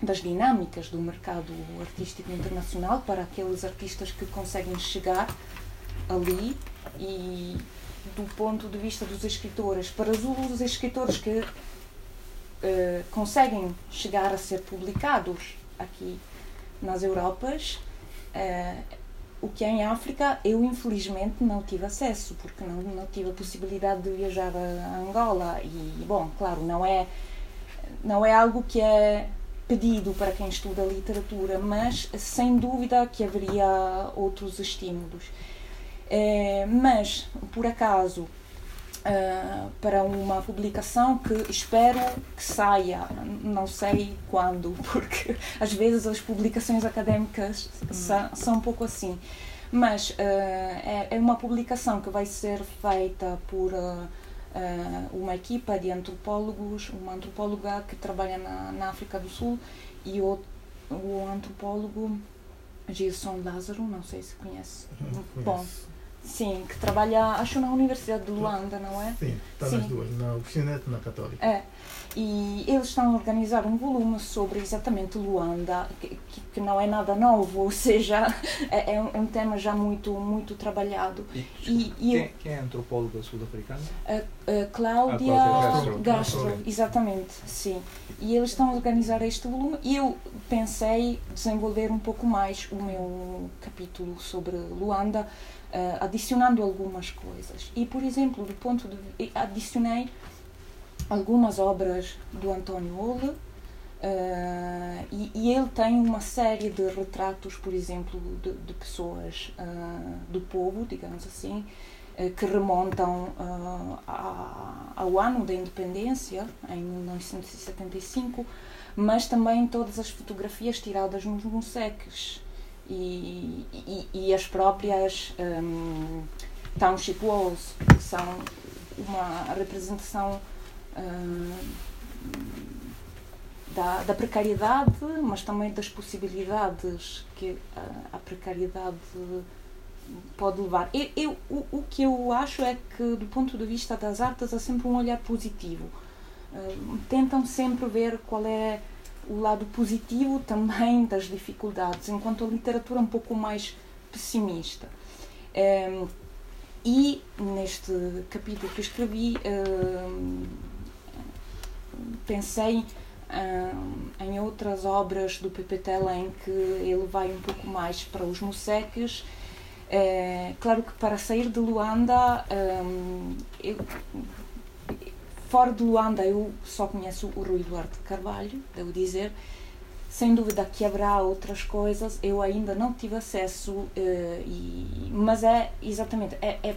das dinâmicas do mercado artístico internacional para aqueles artistas que conseguem chegar ali e do ponto de vista dos escritores, para os escritores que uh, conseguem chegar a ser publicados aqui nas Europas, uh, o que é em África eu infelizmente não tive acesso, porque não, não tive a possibilidade de viajar a Angola. E, bom, claro, não é, não é algo que é pedido para quem estuda literatura, mas sem dúvida que haveria outros estímulos. É, mas, por acaso, uh, para uma publicação que espero que saia, não sei quando, <laughs> porque às vezes as publicações académicas são, são um pouco assim. Mas uh, é, é, uma publicação que vai ser feita por uh, uma equipa de antropólogos, uma antropóloga que trabalha na, na África do Sul e o, o antropólogo Gilson Lázaro, não sei se conhece. Uhum, Bom, Sim, que trabalha, acho, na Universidade de Luanda, não é? Sim, está nas duas, na Oficinete e na Católica. É. E eles estão a organizar um volume sobre exatamente Luanda, que, que não é nada novo, ou seja, <laughs> é, é, um, é um, tema já muito, muito trabalhado. E, e, e quem, quem, é a antropóloga sul-africana? A, a Cláudia Castro, Gastro, exatamente, sim. E eles estão a organizar este volume e eu pensei desenvolver um pouco mais o meu capítulo sobre Luanda, uh, adicionando algumas coisas. E, por exemplo, do ponto de adicionei algumas obras do António Ole, Uh, e, e, ele tem uma série de retratos, por exemplo, de, de pessoas uh, do povo, digamos assim, uh, que remontam a, ao ano da independência, em 1975, mas também todas as fotografias tiradas nos museques e, e, e as próprias um, township walls, que são uma representação da, da, precariedade, mas também das possibilidades que a, a precariedade pode levar. Eu, eu, o, o que eu acho é que, do ponto de vista das artes, há sempre um olhar positivo. Uh, tentam sempre ver qual é o lado positivo também das dificuldades, enquanto a literatura é um pouco mais pessimista. Um, e neste capítulo que escrevi, um, pensei um, em outras obras do PPTL em que ele vai um pouco mais para os museques. É, claro que para sair de Luanda, eu, Fora de Luanda, eu só conheço o Rui Duarte Carvalho, devo dizer. Sem dúvida que haverá outras coisas, eu ainda não tive acesso, uh, e, mas é exatamente, é, é,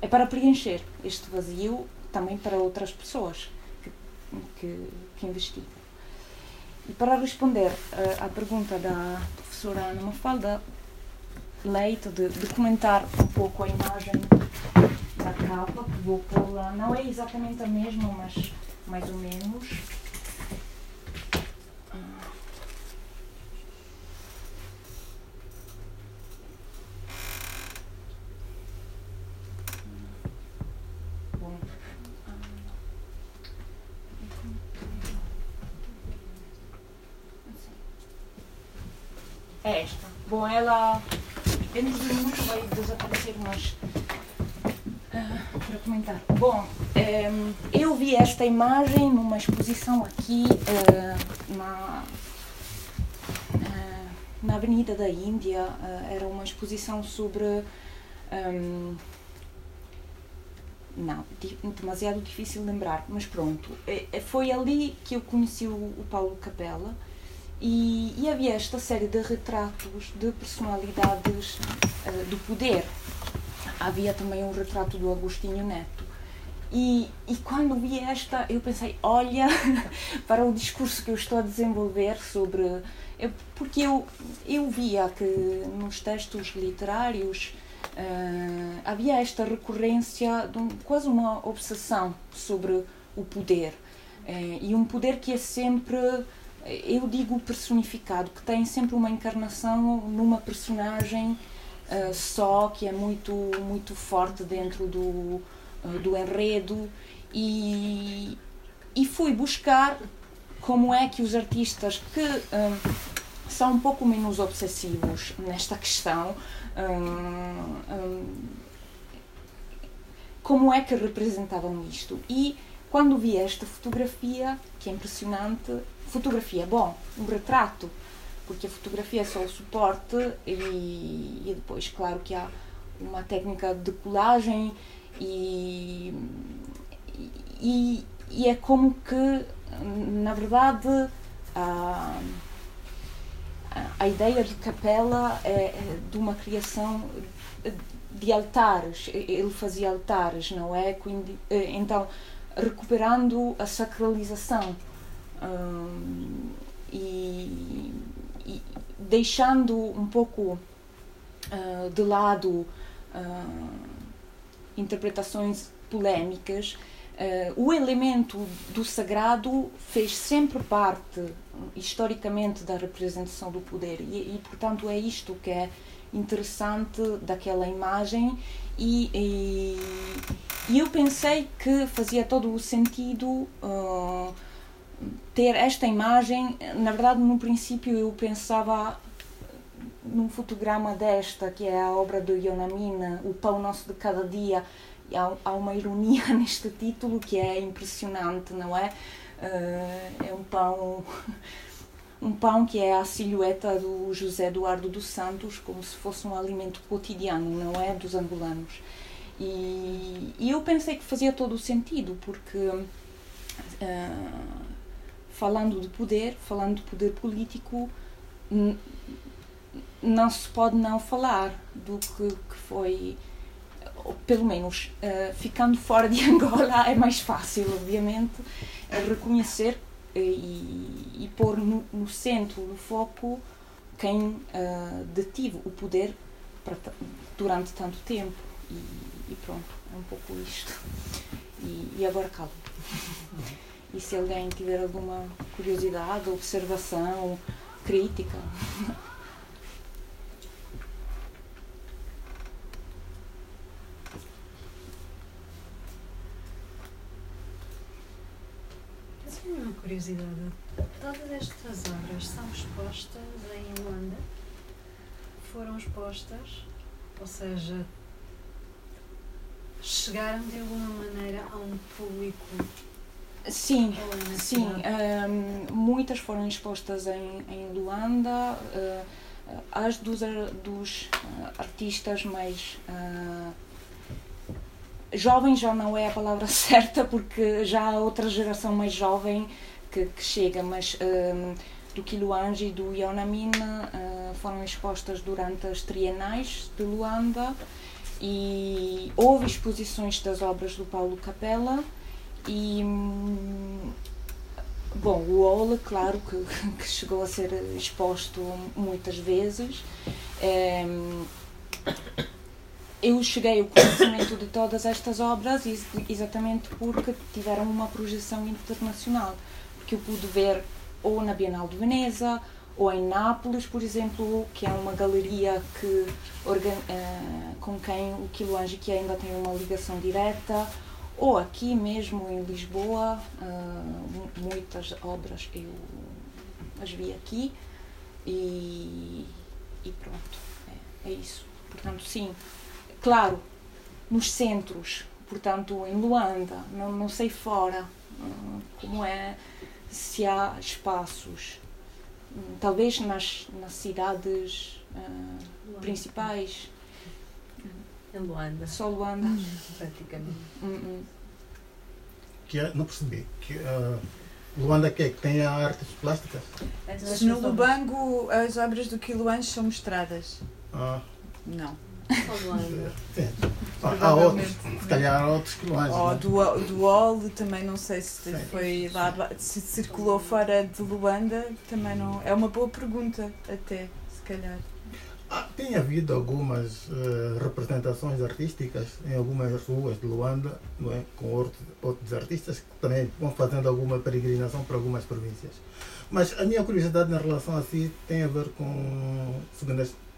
é, para preencher este vazio também para outras pessoas que, que, investigam. E para responder uh, à pergunta da professora Ana Mafalda Leite, de, comentar um pouco a imagem da capa, que vou pôr lá. Não é exatamente a mesma, mas mais ou menos. É esta. Bom, ela dentro de minutos vai desaparecer, mas para comentar. Bom, ehm, eu vi esta imagem numa exposição aqui uh, na, uh, na Avenida da Índia. Era uma exposição sobre. Ehm, não, demasiado difícil lembrar, mas pronto. foi ali que eu conheci o Paulo Capella E, e, havia esta série de retratos de personalidades uh, do poder. Havia também um retrato do Agostinho Neto. E, e quando vi esta, eu pensei: olha, <laughs> para o discurso que eu estou a desenvolver sobre. Porque eu, eu via que nos textos literários uh, havia esta recorrência de um, quase uma obsessão sobre o poder. Uh, e um poder que é sempre eu digo personificado, que tem sempre uma encarnação numa personagem uh, só, que é muito, muito forte dentro do, uh, do enredo, e, e fui buscar como é que os artistas que uh, são um pouco menos obsessivos nesta questão, como é que representavam isto. E quando vi esta fotografia, que é impressionante, fotografia, bom, um retrato, porque a fotografia é só o suporte e, e depois, claro, que há uma técnica de colagem e, e, e é como que, na verdade, a, a ideia de capela é de uma criação de altares. Ele fazia altares, não é? Então, recuperando a sacralização e, e, deixando um pouco uh, de lado uh, interpretações polémicas, uh, o elemento do sagrado fez sempre parte, historicamente, da representação do poder. E, e portanto, é isto que é interessante daquela imagem. E, e, e, eu pensei que fazia todo o sentido uh, ter esta imagem, na verdade, no princípio eu pensava num fotograma desta, que é a obra do Ionamina, O Pão Nosso de Cada Dia, e há, há uma ironia <laughs> neste título que é impressionante, não é? Uh, é um pão <laughs> um pão que é a silhueta do José Eduardo dos Santos, como se fosse um alimento cotidiano, não é? Dos angolanos. E, e eu pensei que fazia todo o sentido, porque uh, falando de poder, falando de poder político, não se pode não falar do que, que foi, pelo menos uh, ficando fora de <laughs> Angola é mais fácil, obviamente, reconhecer e, e pôr no, no, centro do foco quem uh, detive o poder durante tanto tempo. E, e, pronto, é um pouco isto. E, e agora calma. <laughs> E se alguém tiver alguma curiosidade, observação, crítica. Tenho uma curiosidade. Todas estas obras são expostas em Luanda? Foram expostas? Ou seja, chegaram de alguma maneira a um público Sim, sim. Um, muitas foram expostas em, em Luanda. Uh, as dos, dos artistas mais uh, jovens já não é a palavra <laughs> certa porque já há outra geração mais jovem que, que chega, mas um, do Kiluanji e do Yonamina uh, foram expostas durante as trienais de Luanda e houve exposições das obras do Paulo Capella e bom, o Ola, claro que, <laughs> que, chegou a ser exposto muitas vezes. É, eu cheguei ao conhecimento de todas estas obras exatamente porque tiveram uma projeção internacional, porque eu pude ver ou na Bienal de Veneza ou em Nápoles, por exemplo, que é uma galeria que, uh, com quem o Quiloange que ainda tem uma ligação direta, ou aqui mesmo em Lisboa, uh, muitas obras eu as vi aqui e, e pronto, é, é, isso. Portanto, sim, claro, nos centros, portanto, em Luanda, não, não sei fora uh, como é, se há espaços, um, talvez nas, nas cidades uh, principais em Luanda. Só Luanda. Praticamente. Hum, hum. Que é, não percebi. Que, uh, Luanda que, é que tem artes plásticas? No Lubango as obras do Quiluange são mostradas. Ah. Não. Sim. Há outros, se calhar há outros quiluanges. Ou do, do OL, também não sei se Sim. foi lá, se circulou fora de Luanda, também não. É uma boa pergunta, até, se calhar. Tem havido algumas uh, representações artísticas em algumas ruas de Luanda, não é? com outros, outros artistas que também vão fazendo alguma peregrinação para algumas províncias. Mas a minha curiosidade na relação a si tem a ver com.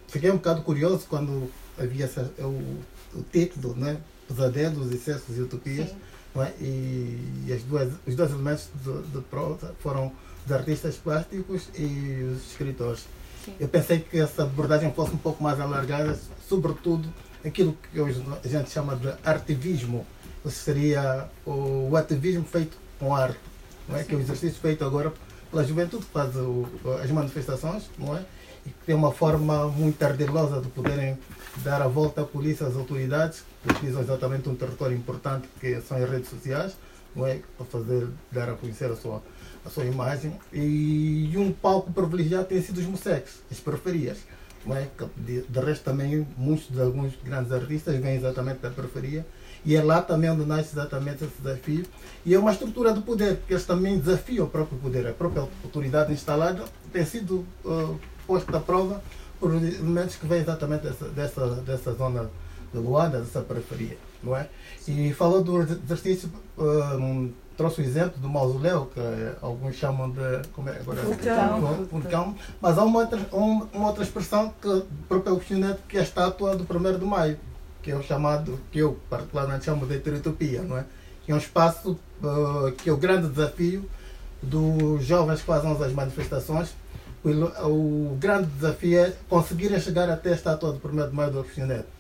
Fiquei um bocado curioso quando havia essa, o, o título, né? Pesadelos, Excessos e Utopias. É? E, e as duas, os dois elementos de, de prosa foram os artistas plásticos e os escritores. Sim. Eu pensei que essa abordagem fosse um pouco mais alargada, sobretudo aquilo que hoje a gente chama de artivismo, ou seria o, ativismo feito com arte, não é? que é o exercício feito agora pela juventude que faz o, as manifestações, não é? e que tem uma forma muito ardilosa de poderem dar a volta à polícia, às autoridades, que utilizam exatamente um território importante que são as redes sociais, não é? para fazer, dar a conhecer a sua a sua imagem. E, um palco privilegiado tem sido os musecs, as periferias. Não é? de, de resto, também muitos de alguns grandes artistas vêm exatamente da periferia. E é lá também onde nasce exatamente esse desafio. E é uma estrutura de poder, que eles também desafiam o próprio poder. A própria autoridade instalada tem sido uh, posta à prova por elementos que vêm exatamente dessa, dessa, dessa zona de Luanda, dessa periferia. Não é? E falou do exercício uh, trouxe o exemplo do mausoléu, que alguns chamam de como é, agora, vulcão, mas há uma outra, uma outra expressão que o próprio questionamento que é a estátua do 1 de maio, que é o chamado, que eu particularmente chamo de heterotopia, não é? Que é um espaço uh, que é o grande desafio dos jovens que fazem as manifestações. O, o grande desafio é conseguirem chegar até a estátua do 1 de maio do Oficineto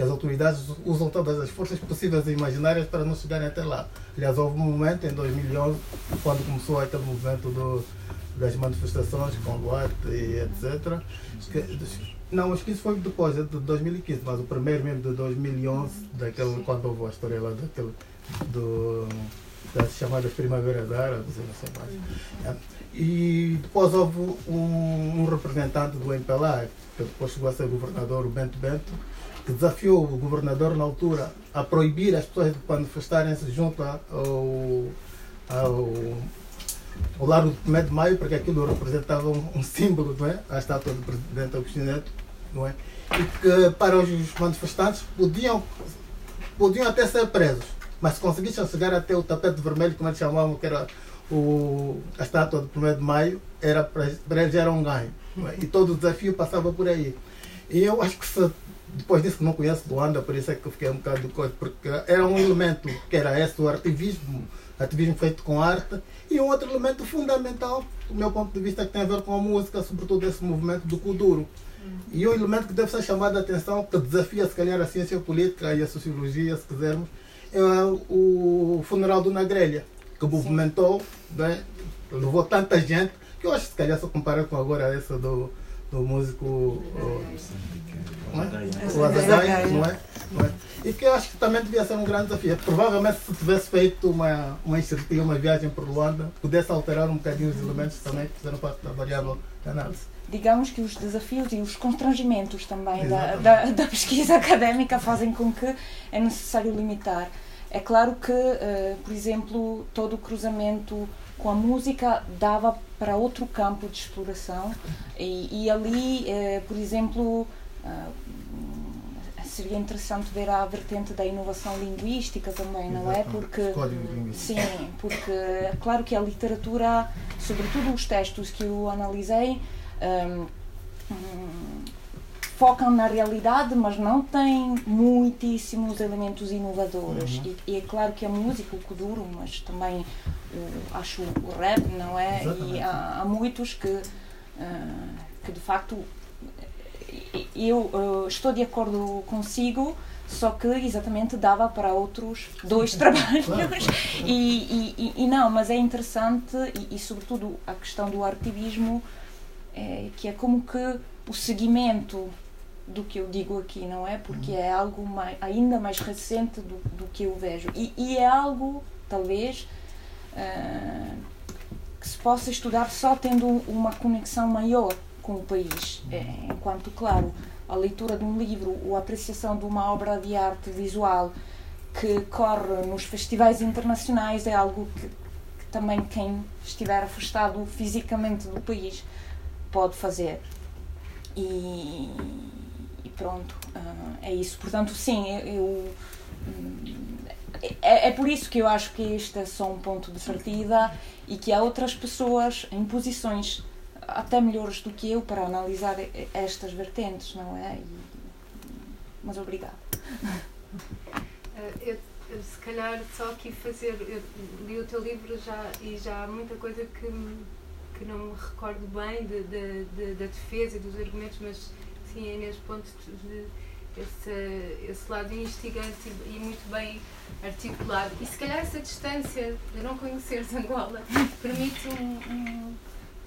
que as autoridades usam todas as forças possíveis e imaginárias para não chegarem até lá. Aliás, houve um momento em 2011, quando começou aquele movimento do, das manifestações com Luarte e etc. Que, não, acho que isso foi depois, é de 2015, mas o primeiro mesmo de 2011, daquele, quando houve a história lá daquele, do, das chamadas Primaveras Árabes e não sei mais. É. E depois houve um, um representante do MPLA, que depois chegou a ser governador, o Bento Bento, que desafiou o governador na altura a proibir as pessoas de manifestarem-se junto ao, ao, ao Largo de 1 de Maio, porque aquilo representava um, um, símbolo, não é? A estátua do presidente Agostinho Neto, não é? E que para os manifestantes podiam, podiam até ser presos, mas se conseguissem chegar até o tapete vermelho, como eles chamavam, que era o, a estátua do 1 de Maio, era para eles era um ganho. É? E todo o desafio passava por aí. E eu acho que se depois disso não conheço Luanda, por isso é que eu fiquei um bocado de coisa, porque era um elemento que era esse, o ativismo, ativismo feito com arte, e um outro elemento fundamental, do meu ponto de vista, que tem a ver com a música, sobretudo esse movimento do Kuduro. Hum. E um elemento que deve ser chamado a atenção, que desafia se calhar a ciência política e a sociologia, se quisermos, é o funeral do Nagrelha, que movimentou, né, levou tanta gente, que eu acho que se calhar se compara com agora essa do, do músico. Uh, não é? O Azagai, não é? Não é? E que eu acho que também devia ser um grande desafio. Provavelmente se tivesse feito uma, uma incerteza, uma viagem por Luanda, pudesse alterar um bocadinho os elementos também que fizeram parte da variável de análise. Digamos que os desafios e os constrangimentos também da, da, da, pesquisa <laughs> académica fazem com que é necessário limitar. É claro que, uh, por exemplo, todo o cruzamento com a música dava para outro campo de exploração. E, e ali, uh, por exemplo, Uh, seria interessante ver a vertente da inovação linguística também, não é? Porque sim, porque claro que a literatura, sobretudo os textos que eu analisei, um, um, focam na realidade, mas não têm muitíssimos elementos inovadores. Uhum. E, e, é claro que a música, o kuduro, mas também o, acho o rap, não é? Exatamente. E há, há muitos que, uh, que de facto eu uh, estou de acordo consigo, só que exatamente dava para outros dois <laughs> trabalhos. E, e, e, não, mas é interessante e, e, sobretudo a questão do artivismo, é, que é como que o seguimento do que eu digo aqui, não é? Porque é algo mais, ainda mais recente do, do que eu vejo. E, é algo, talvez, uh, que se possa estudar só tendo uma conexão maior com o país. É, enquanto, claro, a leitura de um livro ou a apreciação de uma obra de arte visual que corre nos festivais internacionais é algo que, que também quem estiver afastado fisicamente do país pode fazer. E, e pronto, uh, é isso. Portanto, sim, eu, é, é, por isso que eu acho que este é só um ponto de partida e que há outras pessoas em posições até melhores do que eu para analisar estas vertentes, não é? E, mas obrigada. Eh, eu, eu, se calhar só aqui fazer, eu li o teu livro já e já há muita coisa que, que não me recordo bem de, de, de, da defesa e dos argumentos, mas sim é neste ponto de esse, esse lado instigante e, e, muito bem articulado. E se calhar essa distância de não conheceres <laughs> Angola permite um, um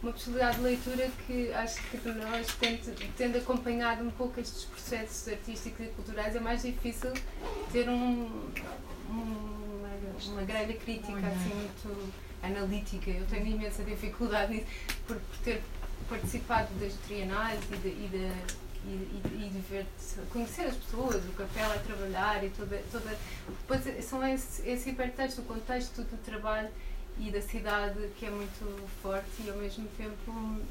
uma possibilidade de leitura que acho que para nós, tendo, tendo acompanhado um pouco estes processos artísticos e culturais, é mais difícil ter um, um, uma, uma grelha crítica assim muito analítica. Eu tenho imensa dificuldade nisso por, por ter participado das trienais e de, e de e, e, e, de ver, conhecer as pessoas, o capela a trabalhar e toda. toda depois são esse, esse hipertexto, o contexto do trabalho e da cidade que é muito forte e ao mesmo tempo um,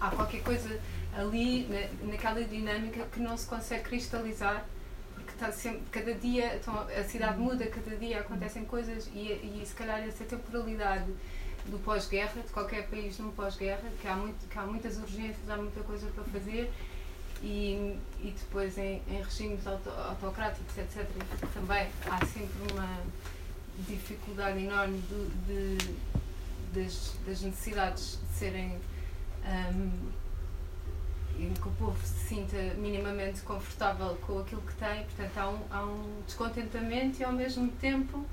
há qualquer coisa ali na, naquela dinâmica que não se consegue cristalizar porque está sempre, cada dia então, a cidade muda, cada dia acontecem coisas e, e se calhar essa temporalidade do pós-guerra, de qualquer país num pós-guerra, que, há que há muitas urgências, há muita coisa para fazer e, e depois em, em regimes auto, autocráticos, etc. Também há sempre uma dificuldade enorme de, de das, das, necessidades de serem um, que o povo se sinta minimamente confortável com aquilo que tem, portanto há um, há um descontentamento e ao mesmo tempo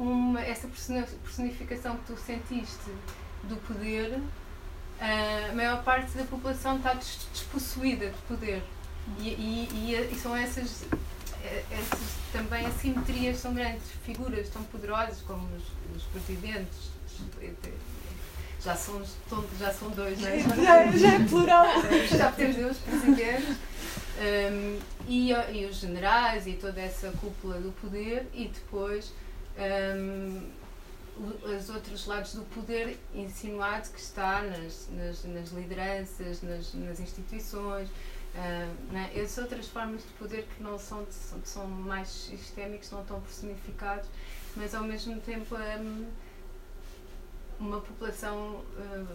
uma, essa personificação que tu sentiste do poder, a maior parte da população está despossuída de poder. E, e, e, são essas é, essas também assimetrias são grandes, figuras tão poderosas como os, os presidentes, já são, já são dois, não é? <laughs> Já, já é plural. <laughs> Já temos dois presidentes. Um, e, e os generais e toda essa cúpula do poder e depois um, os outros lados do poder insinuado que está nas, nas, nas lideranças, nas, nas instituições, Uh, né? Essas outras formas de poder que não são, que são mais sistémicos, não estão personificados, mas ao mesmo tempo um, uma população uh,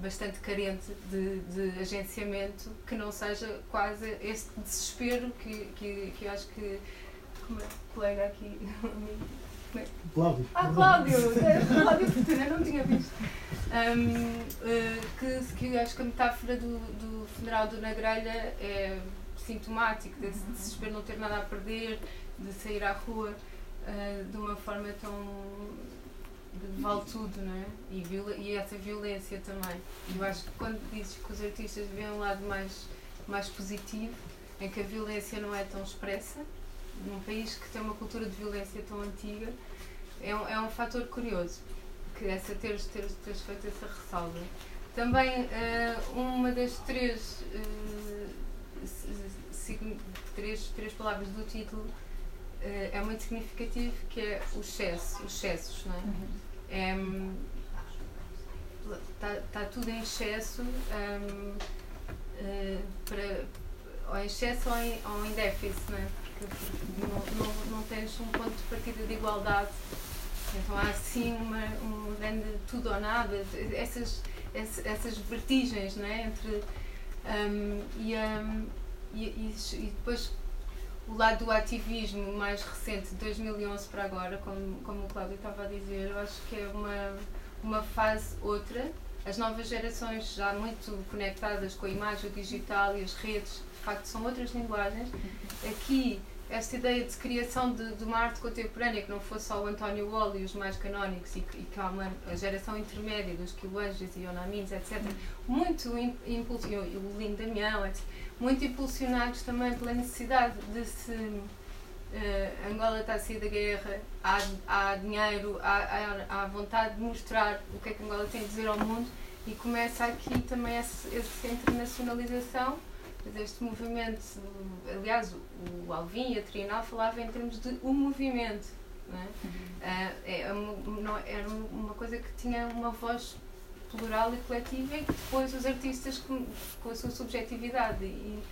bastante carente de, de, agenciamento que não seja quase esse desespero que, que, que eu acho que como é, colega aqui <laughs> Cláudio. Ah, Cláudio! <laughs> Cláudio Fortuna, não tinha visto. Um, uh, que, que acho que a metáfora do, do funeral do Na Grelha é sintomático desse desespero não ter nada a perder, de sair à rua uh, de uma forma tão. Vale tudo, não é? E, viola, e essa violência também. Eu acho que quando dizes que os artistas veem um lado mais, mais positivo, em que a violência não é tão expressa, num país que tem uma cultura de violência tão antiga, é um, é um fator curioso, que essa teres, teres, teres feito essa ressalva. Também uh, uma das três, uh, três, três palavras do título uh, é muito significativo, que é o excesso, os excessos, não é? Uhum. Está é, tá tudo em excesso um, para, ou em excesso ou em, ou em déficit, não é? Não, não, não tens um ponto de partida de igualdade. Então há assim uma, um grande tudo ou nada, essas, essas vertigens né, entre. Um, e, um, e, e, depois o lado do ativismo mais recente, de 2011 para agora, como, como o Cláudio estava a dizer, eu acho que é uma, uma fase outra. As novas gerações já muito conectadas com a imagem digital e as redes, de facto, são outras linguagens. Aqui esta ideia de criação de, de, uma arte contemporânea que não fosse só o António Wall e os mais canónicos e, e que há uma a geração intermédia dos Quilanges e Onamins, etc., muito impulsionados, o Lindo Damião, etc., muito impulsionados também pela necessidade de se uh, Angola está a sair da guerra, há, há dinheiro, há, há, há, vontade de mostrar o que é que Angola tem a dizer ao mundo e começa aqui também essa, essa internacionalização deste movimento. Aliás, o Alvin e a Trienal falavam em termos de um movimento. É? Uh, uma, não, era uma coisa que tinha uma voz plural e coletiva e que depois os artistas com, com a sua subjetividade e,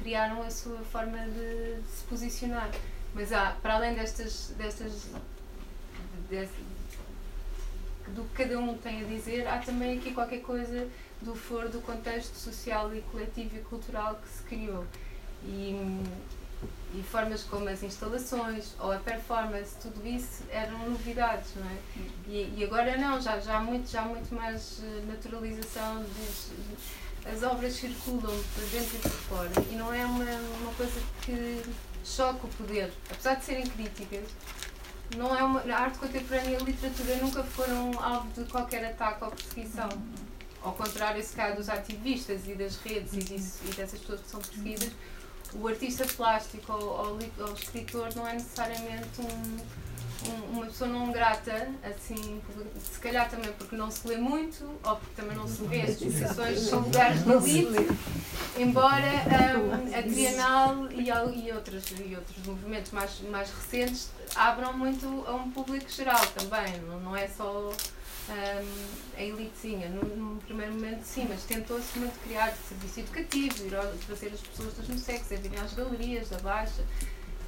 criaram a sua forma de, de se posicionar. Mas há, para além destas, destas do que cada um tem a dizer, há também aqui qualquer coisa do foro do contexto social e coletivo e cultural que se criou. E formas como as instalações ou a performance, tudo isso eram novidades, não é? E, e agora não, já, já, há muito, já há muito mais eh, naturalização, de, as obras circulam para dentro e para fora e não é uma, uma coisa que choca o poder, apesar de serem críticas. Não é uma, a arte contemporânea e a literatura nunca foram alvo de qualquer ataque ou perseguição. Ao contrário, se calhar, dos ativistas e das redes e, disso, e dessas pessoas que são perseguidas, o artista plástico ou, ou, ou o escritor não é necessariamente um, um, uma pessoa não grata, assim, se calhar também porque não se lê muito, ou porque também não se vê as discussões são lugares de elite, embora um, a Trienal e, e, outros, e outros movimentos mais, mais recentes abram muito a um público geral também, não, não é só um, a elitezinha. No, primeiro momento, sim, mas tentou-se muito criar serviço educativo, ir trazer as pessoas dos mesmos a virem às galerias da Baixa.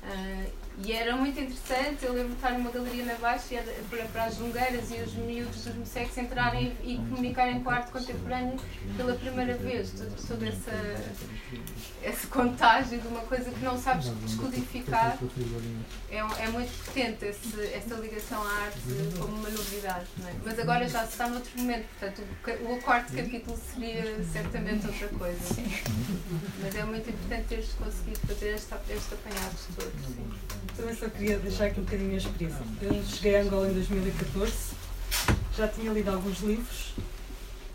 Uh, e era muito interessante, eu lembro de estar numa galeria na Baixa e era para, para as jungueiras e os miúdos dos Messex entrarem e comunicarem com a arte contemporânea pela primeira vez. Todo, todo essa, esse contágio de uma coisa que não sabes descodificar é, é muito potente esse, essa ligação à arte como uma novidade. É? Mas agora já se está noutro momento, portanto o, o quarto capítulo seria certamente outra coisa. <laughs> Mas é muito importante teres conseguido fazer este, este apanhado todo. Sim. Também só queria deixar aqui um bocadinho a experiência. Eu cheguei a Angola em 2014, já tinha lido alguns livros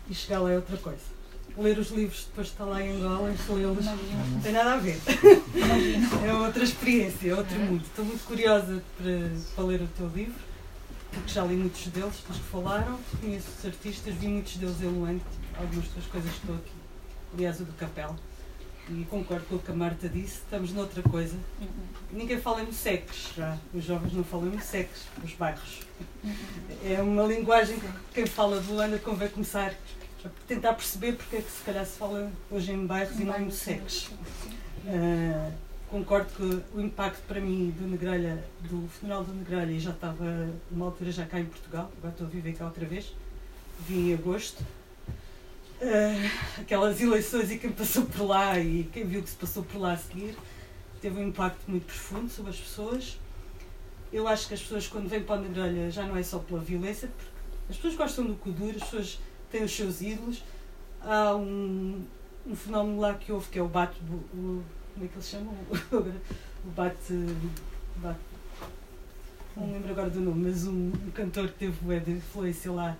e chegar lá é outra coisa. Ler os livros depois de estar lá em Angola e lê-los não tem nada a ver. <laughs> é outra experiência, é outro mundo. Estou muito curiosa para, para ler o teu livro, porque já li muitos deles, dos que falaram, conheço os artistas, vi muitos deles em Luante, algumas das coisas que estou aqui. Aliás, o do Capela e concordo com o que a Marta disse, estamos noutra coisa. Uhum. Ninguém fala em seques já. Os jovens não falam em seques, os bairros. Uhum. É uma linguagem que quem fala de Luanda convém começar a tentar perceber porque é que se calhar se fala hoje em bairros e não em seques. Uh, concordo que o impacto para mim do Negrelha, do funeral do Negrelha, e já estava uma altura já cá em Portugal, agora estou a viver cá outra vez, vim em agosto, uh, aquelas eleições e quem passou por lá e quem viu que se passou por lá a seguir teve um impacto muito profundo sobre as pessoas. Eu acho que as pessoas, quando vêm para a Negrelha, já não é só pela violência, porque as pessoas gostam do Kuduro, as pessoas têm os seus ídolos. Há um, um fenómeno lá que houve que é o bate. O, como é que eles chamam? <laughs> o bate. bate não lembro agora do nome, mas um, um cantor que teve bué de influência lá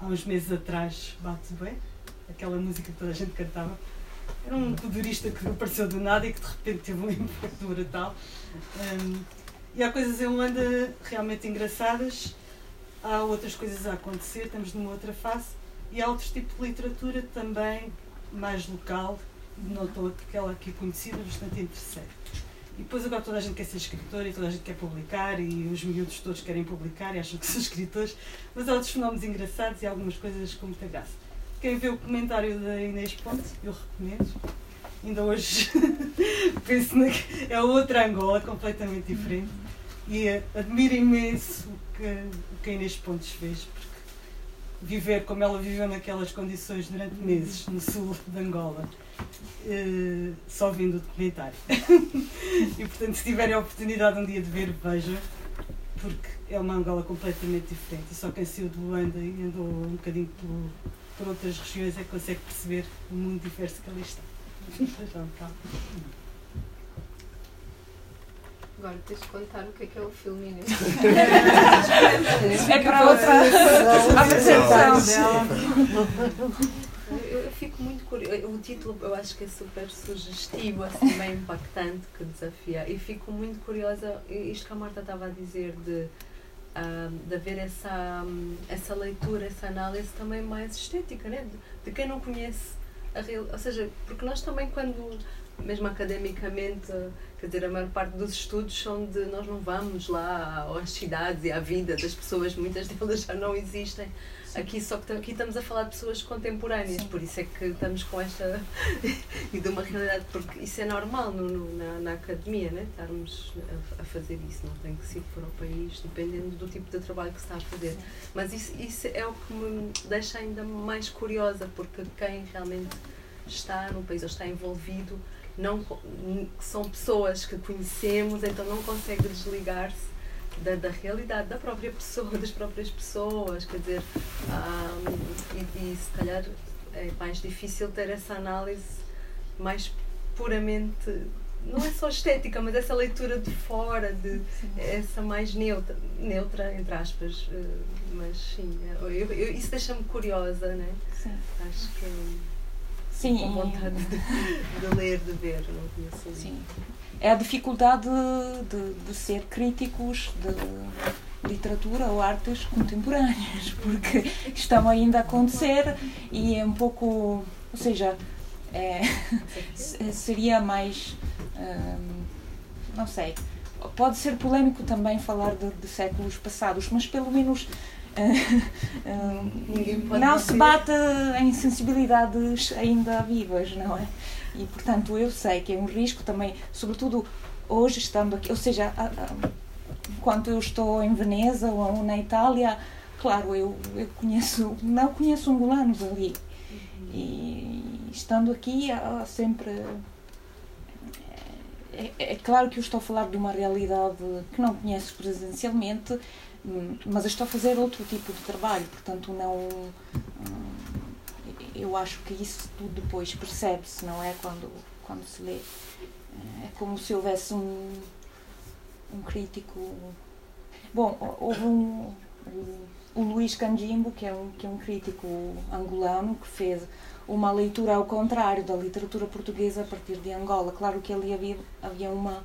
há uns meses atrás, bate bem aquela música que toda a gente cantava. Era um kudurista que apareceu do nada e que de repente teve um impacto brutal. Um, e há coisas em Holanda realmente engraçadas, há outras coisas a acontecer, estamos numa outra fase, e há outros tipos de literatura também mais local, não aquela aqui conhecida, bastante interessante. E depois agora toda a gente quer ser escritor e toda a gente quer publicar e os miúdos todos querem publicar e acham que são escritores, mas há outros fenómenos engraçados e algumas coisas com muita graça. Quem vê o comentário da Inês Ponte, eu recomendo. Ainda hoje <laughs> penso que é outra Angola, completamente diferente. E admiro imenso o que, o que a Inês Pontes fez, porque viver como ela viveu naquelas condições durante meses no sul de Angola, eh, só vindo o documentário. <laughs> e portanto, se tiverem a oportunidade um dia de ver, vejam, porque é uma Angola completamente diferente. E só quem saiu de Luanda e andou um bocadinho pelo por outras regiões é que consegue perceber o mundo diverso que ali está. Agora tens de contar o que é que é o filme Inês. é para outra apresentação eu, eu, fico muito curiosa. O título eu acho que é super sugestivo, assim, bem impactante, que desafia. E fico muito curiosa, isto que a Marta estava a dizer, de, de haver essa, essa leitura, essa análise também mais estética, né? de, de quem não conhece a real. Ou seja, porque nós também, quando, mesmo academicamente, quer dizer, a maior parte dos estudos são de nós não vamos lá às cidades e à vida das pessoas, muitas <laughs> delas já não existem Aqui só que aqui estamos a falar de pessoas contemporâneas, Sim. por isso é que estamos com esta <laughs> e de uma realidade, porque isso é normal no, no, na, na, academia, né? estarmos a, a, fazer isso, não tem que ser para o país, dependendo do tipo de trabalho que se está a fazer. Sim. Mas isso, isso é o que me deixa ainda mais curiosa, porque quem realmente está no país ou está envolvido não são pessoas que conhecemos, então não consegue desligar-se da, da realidade da própria pessoa, <laughs> das próprias pessoas, quer dizer, um, e, e se calhar é mais difícil ter essa análise mais puramente não é só estética, mas essa leitura de fora, de essa mais neutra, neutra entre aspas, eh, mas sim, eu, eu, isso deixa-me curiosa, né? Sim. Acho que sim. com vontade de, de ler, de ver, não conheço. Sim é a dificuldade de, de ser críticos de literatura ou artes contemporâneas, <laughs> porque estão ainda a acontecer e é um pouco. Ou seja, é, <laughs> seria mais. Hum, não sei. Pode ser polémico também falar de, de séculos passados, mas pelo menos. <laughs> Uh, não se bate em sensibilidades ainda vivas, não é? E, portanto, eu sei que é um risco também, sobretudo hoje estando aqui, ou seja, enquanto eu estou em Veneza ou na Itália, claro, eu, eu conheço, não conheço angolanos ali. E estando aqui, há sempre. É, é, claro que eu estou a falar de uma realidade que não conheço presencialmente, mas estou a fazer outro tipo de trabalho, portanto, não eu acho que isso tudo depois percebe-se, não é? Quando, quando se lê. É como se houvesse um, um crítico. Bom, houve um. O Luís Canjimbo, que é, um, que é um crítico angolano, que fez uma leitura ao contrário da literatura portuguesa a partir de Angola. Claro que ali havia, havia uma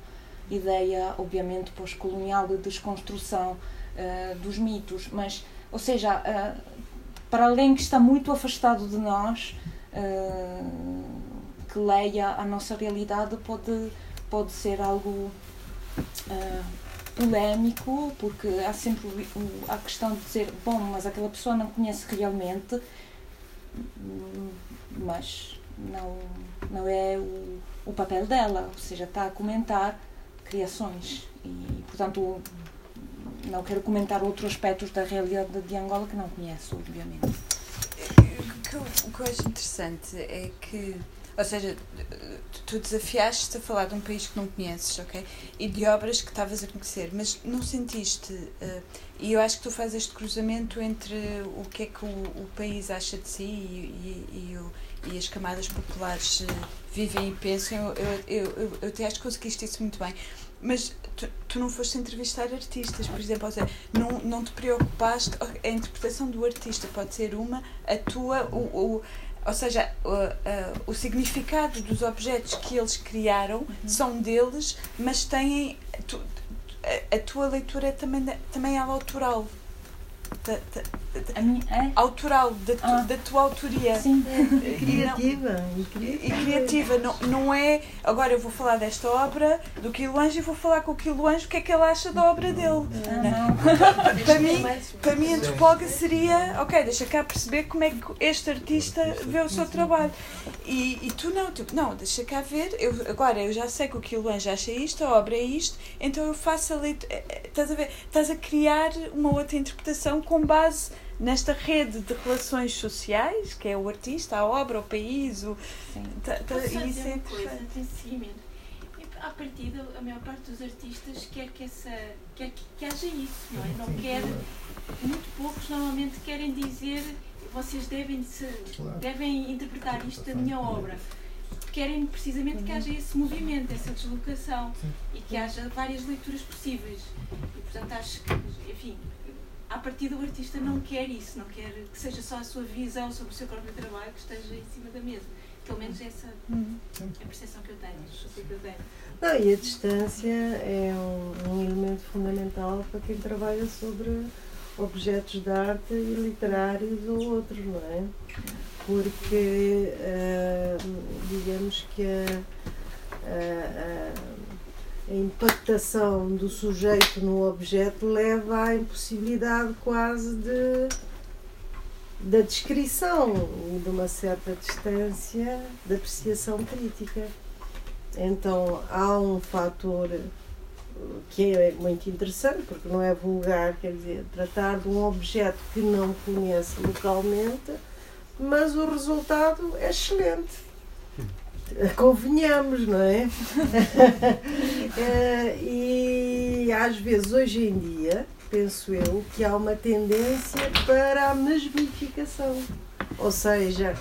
ideia, obviamente, pós-colonial de desconstrução uh, dos mitos, mas, ou seja, uh, para alguém que está muito afastado de nós, uh, que leia a nossa realidade, pode, pode ser algo uh, polémico, porque há sempre a questão de dizer, bom, mas aquela pessoa não conhece realmente, mas não, não é o, o papel dela, ou seja, está a comentar criações. E, portanto, não quero comentar outros aspectos da realidade de Angola que não conheço, obviamente. O que, eu, acho interessante é que, ou seja, tu desafiaste a falar de um país que não conheces, ok? E de obras que estavas a conhecer, mas não sentiste, uh, e eu acho que tu fazes este cruzamento entre o que é que o, o país acha de si e, e, e, o, e as camadas populares uh, vivem e pensam, eu, eu, eu, eu, eu até acho que conseguiste isso muito bem. Mas tu, tu, não foste entrevistar artistas, por exemplo, ou seja, não, não te preocupaste, a interpretação do artista pode ser uma, a tua, o, o ou seja, o, uh, o significado dos objetos que eles criaram uhum. são deles, mas têm. Tu, a, a, tua leitura é também, também é autoral da, da, da, minha, é? autoral, da, tu, ah. da tua autoria. Sim. <laughs> E criativa. E criativa. E criativa. Não, não é. Agora eu vou falar desta obra do Quiloanjo e vou falar com o Quiloanjo o que é que ele acha da obra dele. Ah, não. <laughs> para, mim, para mim, a antropóloga seria. Ok, deixa cá perceber como é que este artista vê o seu trabalho. E, e tu não, tu, não, deixa cá ver. Eu, agora eu já sei que o Quiloanjo acha isto, a obra é isto, então eu faço a leitura. Eh, eh, estás a ver? Estás a criar uma outra interpretação com base nesta rede de relações sociais, que é o artista, a obra, o país, o. Sim. Tá, tá, isso é coisa de seguimento. À partida, a maior parte dos artistas quer que, essa, quer que, que haja isso, não é? Não quer. Muito poucos normalmente querem dizer vocês devem, se, devem interpretar isto da minha obra. Querem precisamente que haja esse movimento, essa deslocação e que haja várias leituras possíveis. E portanto acho que, enfim, a partir do artista não quer isso, não quer que seja só a sua visão sobre o seu próprio trabalho que esteja em cima da mesa. Pelo menos essa é a percepção que eu tenho. Que eu tenho. Não, e a distância é um, um, elemento fundamental para quem trabalha sobre objetos de arte e literários ou outros, não é? Porque, uh, digamos que a, a, a, impactação do sujeito no objeto leva à impossibilidade quase de da descrição e de uma certa distância da apreciação crítica. Então há um fator que é muito interessante, porque não é vulgar, quer dizer, tratar de um objeto que não conhece localmente, mas o resultado é excelente. Convenhamos, não é? é? <laughs> e às vezes hoje em dia, penso eu, que há uma tendência para a mesmificação. Ou seja,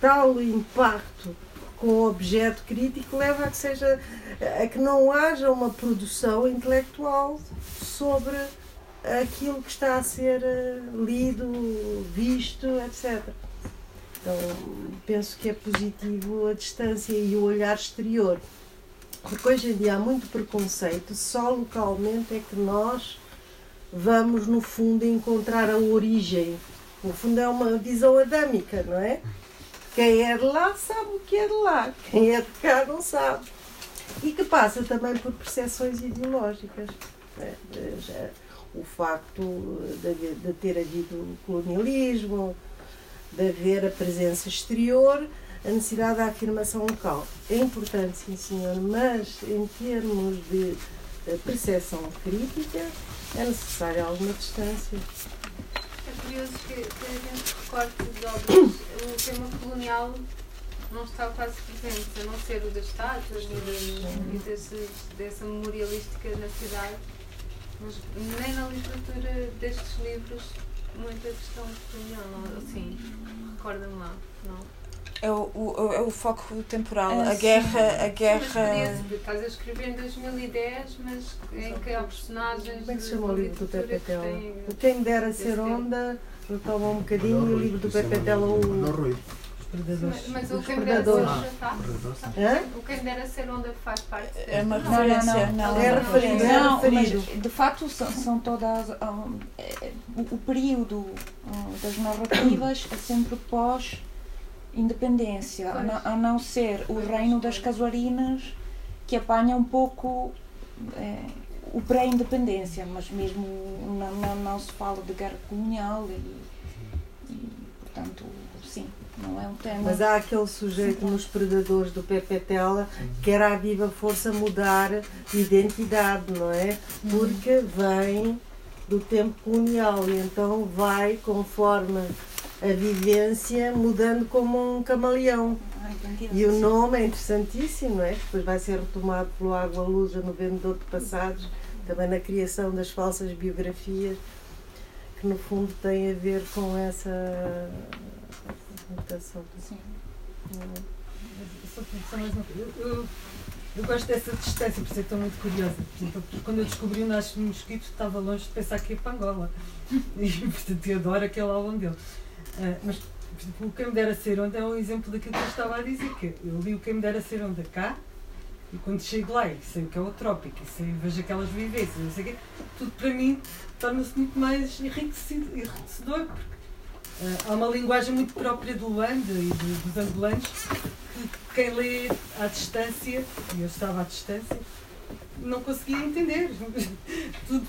tal impacto com o objeto crítico leva a que seja a que não haja uma produção intelectual sobre aquilo que está a ser eh, lido, visto, etc. Então, penso que é positivo a distância e o olhar exterior. Porque hoje em dia há muito preconceito, só localmente é que nós vamos, no fundo, encontrar a origem. No fundo, é uma visão adâmica, não é? Quem é de lá sabe o que é de lá, quem é de cá não sabe. E que passa também por percepções ideológicas. Né? O facto de, de ter havido colonialismo, de haver a presença exterior, a necessidade da afirmação local. É importante, sim senhor, mas em termos de percepção crítica é necessária alguma distância curioso que, que gente recorte de obras, o tema colonial não está quase presente, a não ser o das estátuas e, dessa memorialística na cidade, mas nem na literatura destes livros muita questão colonial, assim, recorda-me lá, não? É o, o, é o foco temporal, é, a guerra. A guerra... Sim, estás a escrever em 2010, mas em que há personagens. Como é que se chama o livro do Pepe Tela? O Quem dera ser onda, retoma um bocadinho, e o livro do Pepe Tela, o. Mas, mas o quem dera ser onda está? O quem dera ser onda faz parte. É uma referência. Não, não, não. É referido. Não, mas de facto são, são todas. Um, é, o, o período um, das narrativas é sempre pós independência, a não, a não, ser o reino das casuarinas que apanha um pouco é, o pré-independência, mas mesmo não, não, não, se fala de guerra colonial e, e, portanto, não é um tema. Mas há aquele sujeito nos Predadores do Pepe Tela que era a viva força mudar de identidade, não é? Porque vem do tempo colonial e então vai conforme a vivência mudando como um camaleão. e o nome é interessantíssimo, não é? Depois vai ser retomado pelo Água Lusa no Vendedor de Passados, também na criação das falsas biografias, que no fundo tem a ver com essa mutação. Sim. Eu, eu, gosto dessa distância, por isso é que estou muito curiosa. quando eu descobri o Nasce Mosquito, estava longe de pensar que ia para Angola. E, portanto, eu adoro aquele álbum dele. Uh, mas o Quem Me Dera Ser Onde é um exemplo daquilo que eu estava a dizer, que eu li o Quem Me Dera Ser Onde cá, e quando chego lá e sei o que é o trópico, e sei, vejo aquelas vivências, não sei o quê, tudo para mim torna-se muito mais enriquecedor, porque há uma linguagem muito própria do Luanda e dos angolanos, que quem lê à distância, e eu estava à distância, não conseguia entender. <laughs> tudo,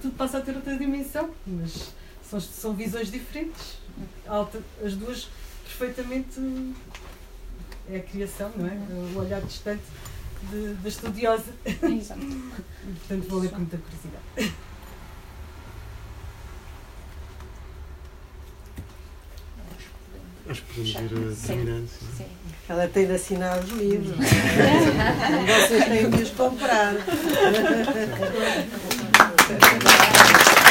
tudo passa a ter outra dimensão, mas são, são visões diferentes as duas perfeitamente é a criação, não é? O olhar distante da estudiosa. Exato. Portanto, vou ler com muita curiosidade. Acho que podemos ir terminando. Sim. Ela tem de assinar os livros. Vocês têm de os comprar. <laughs>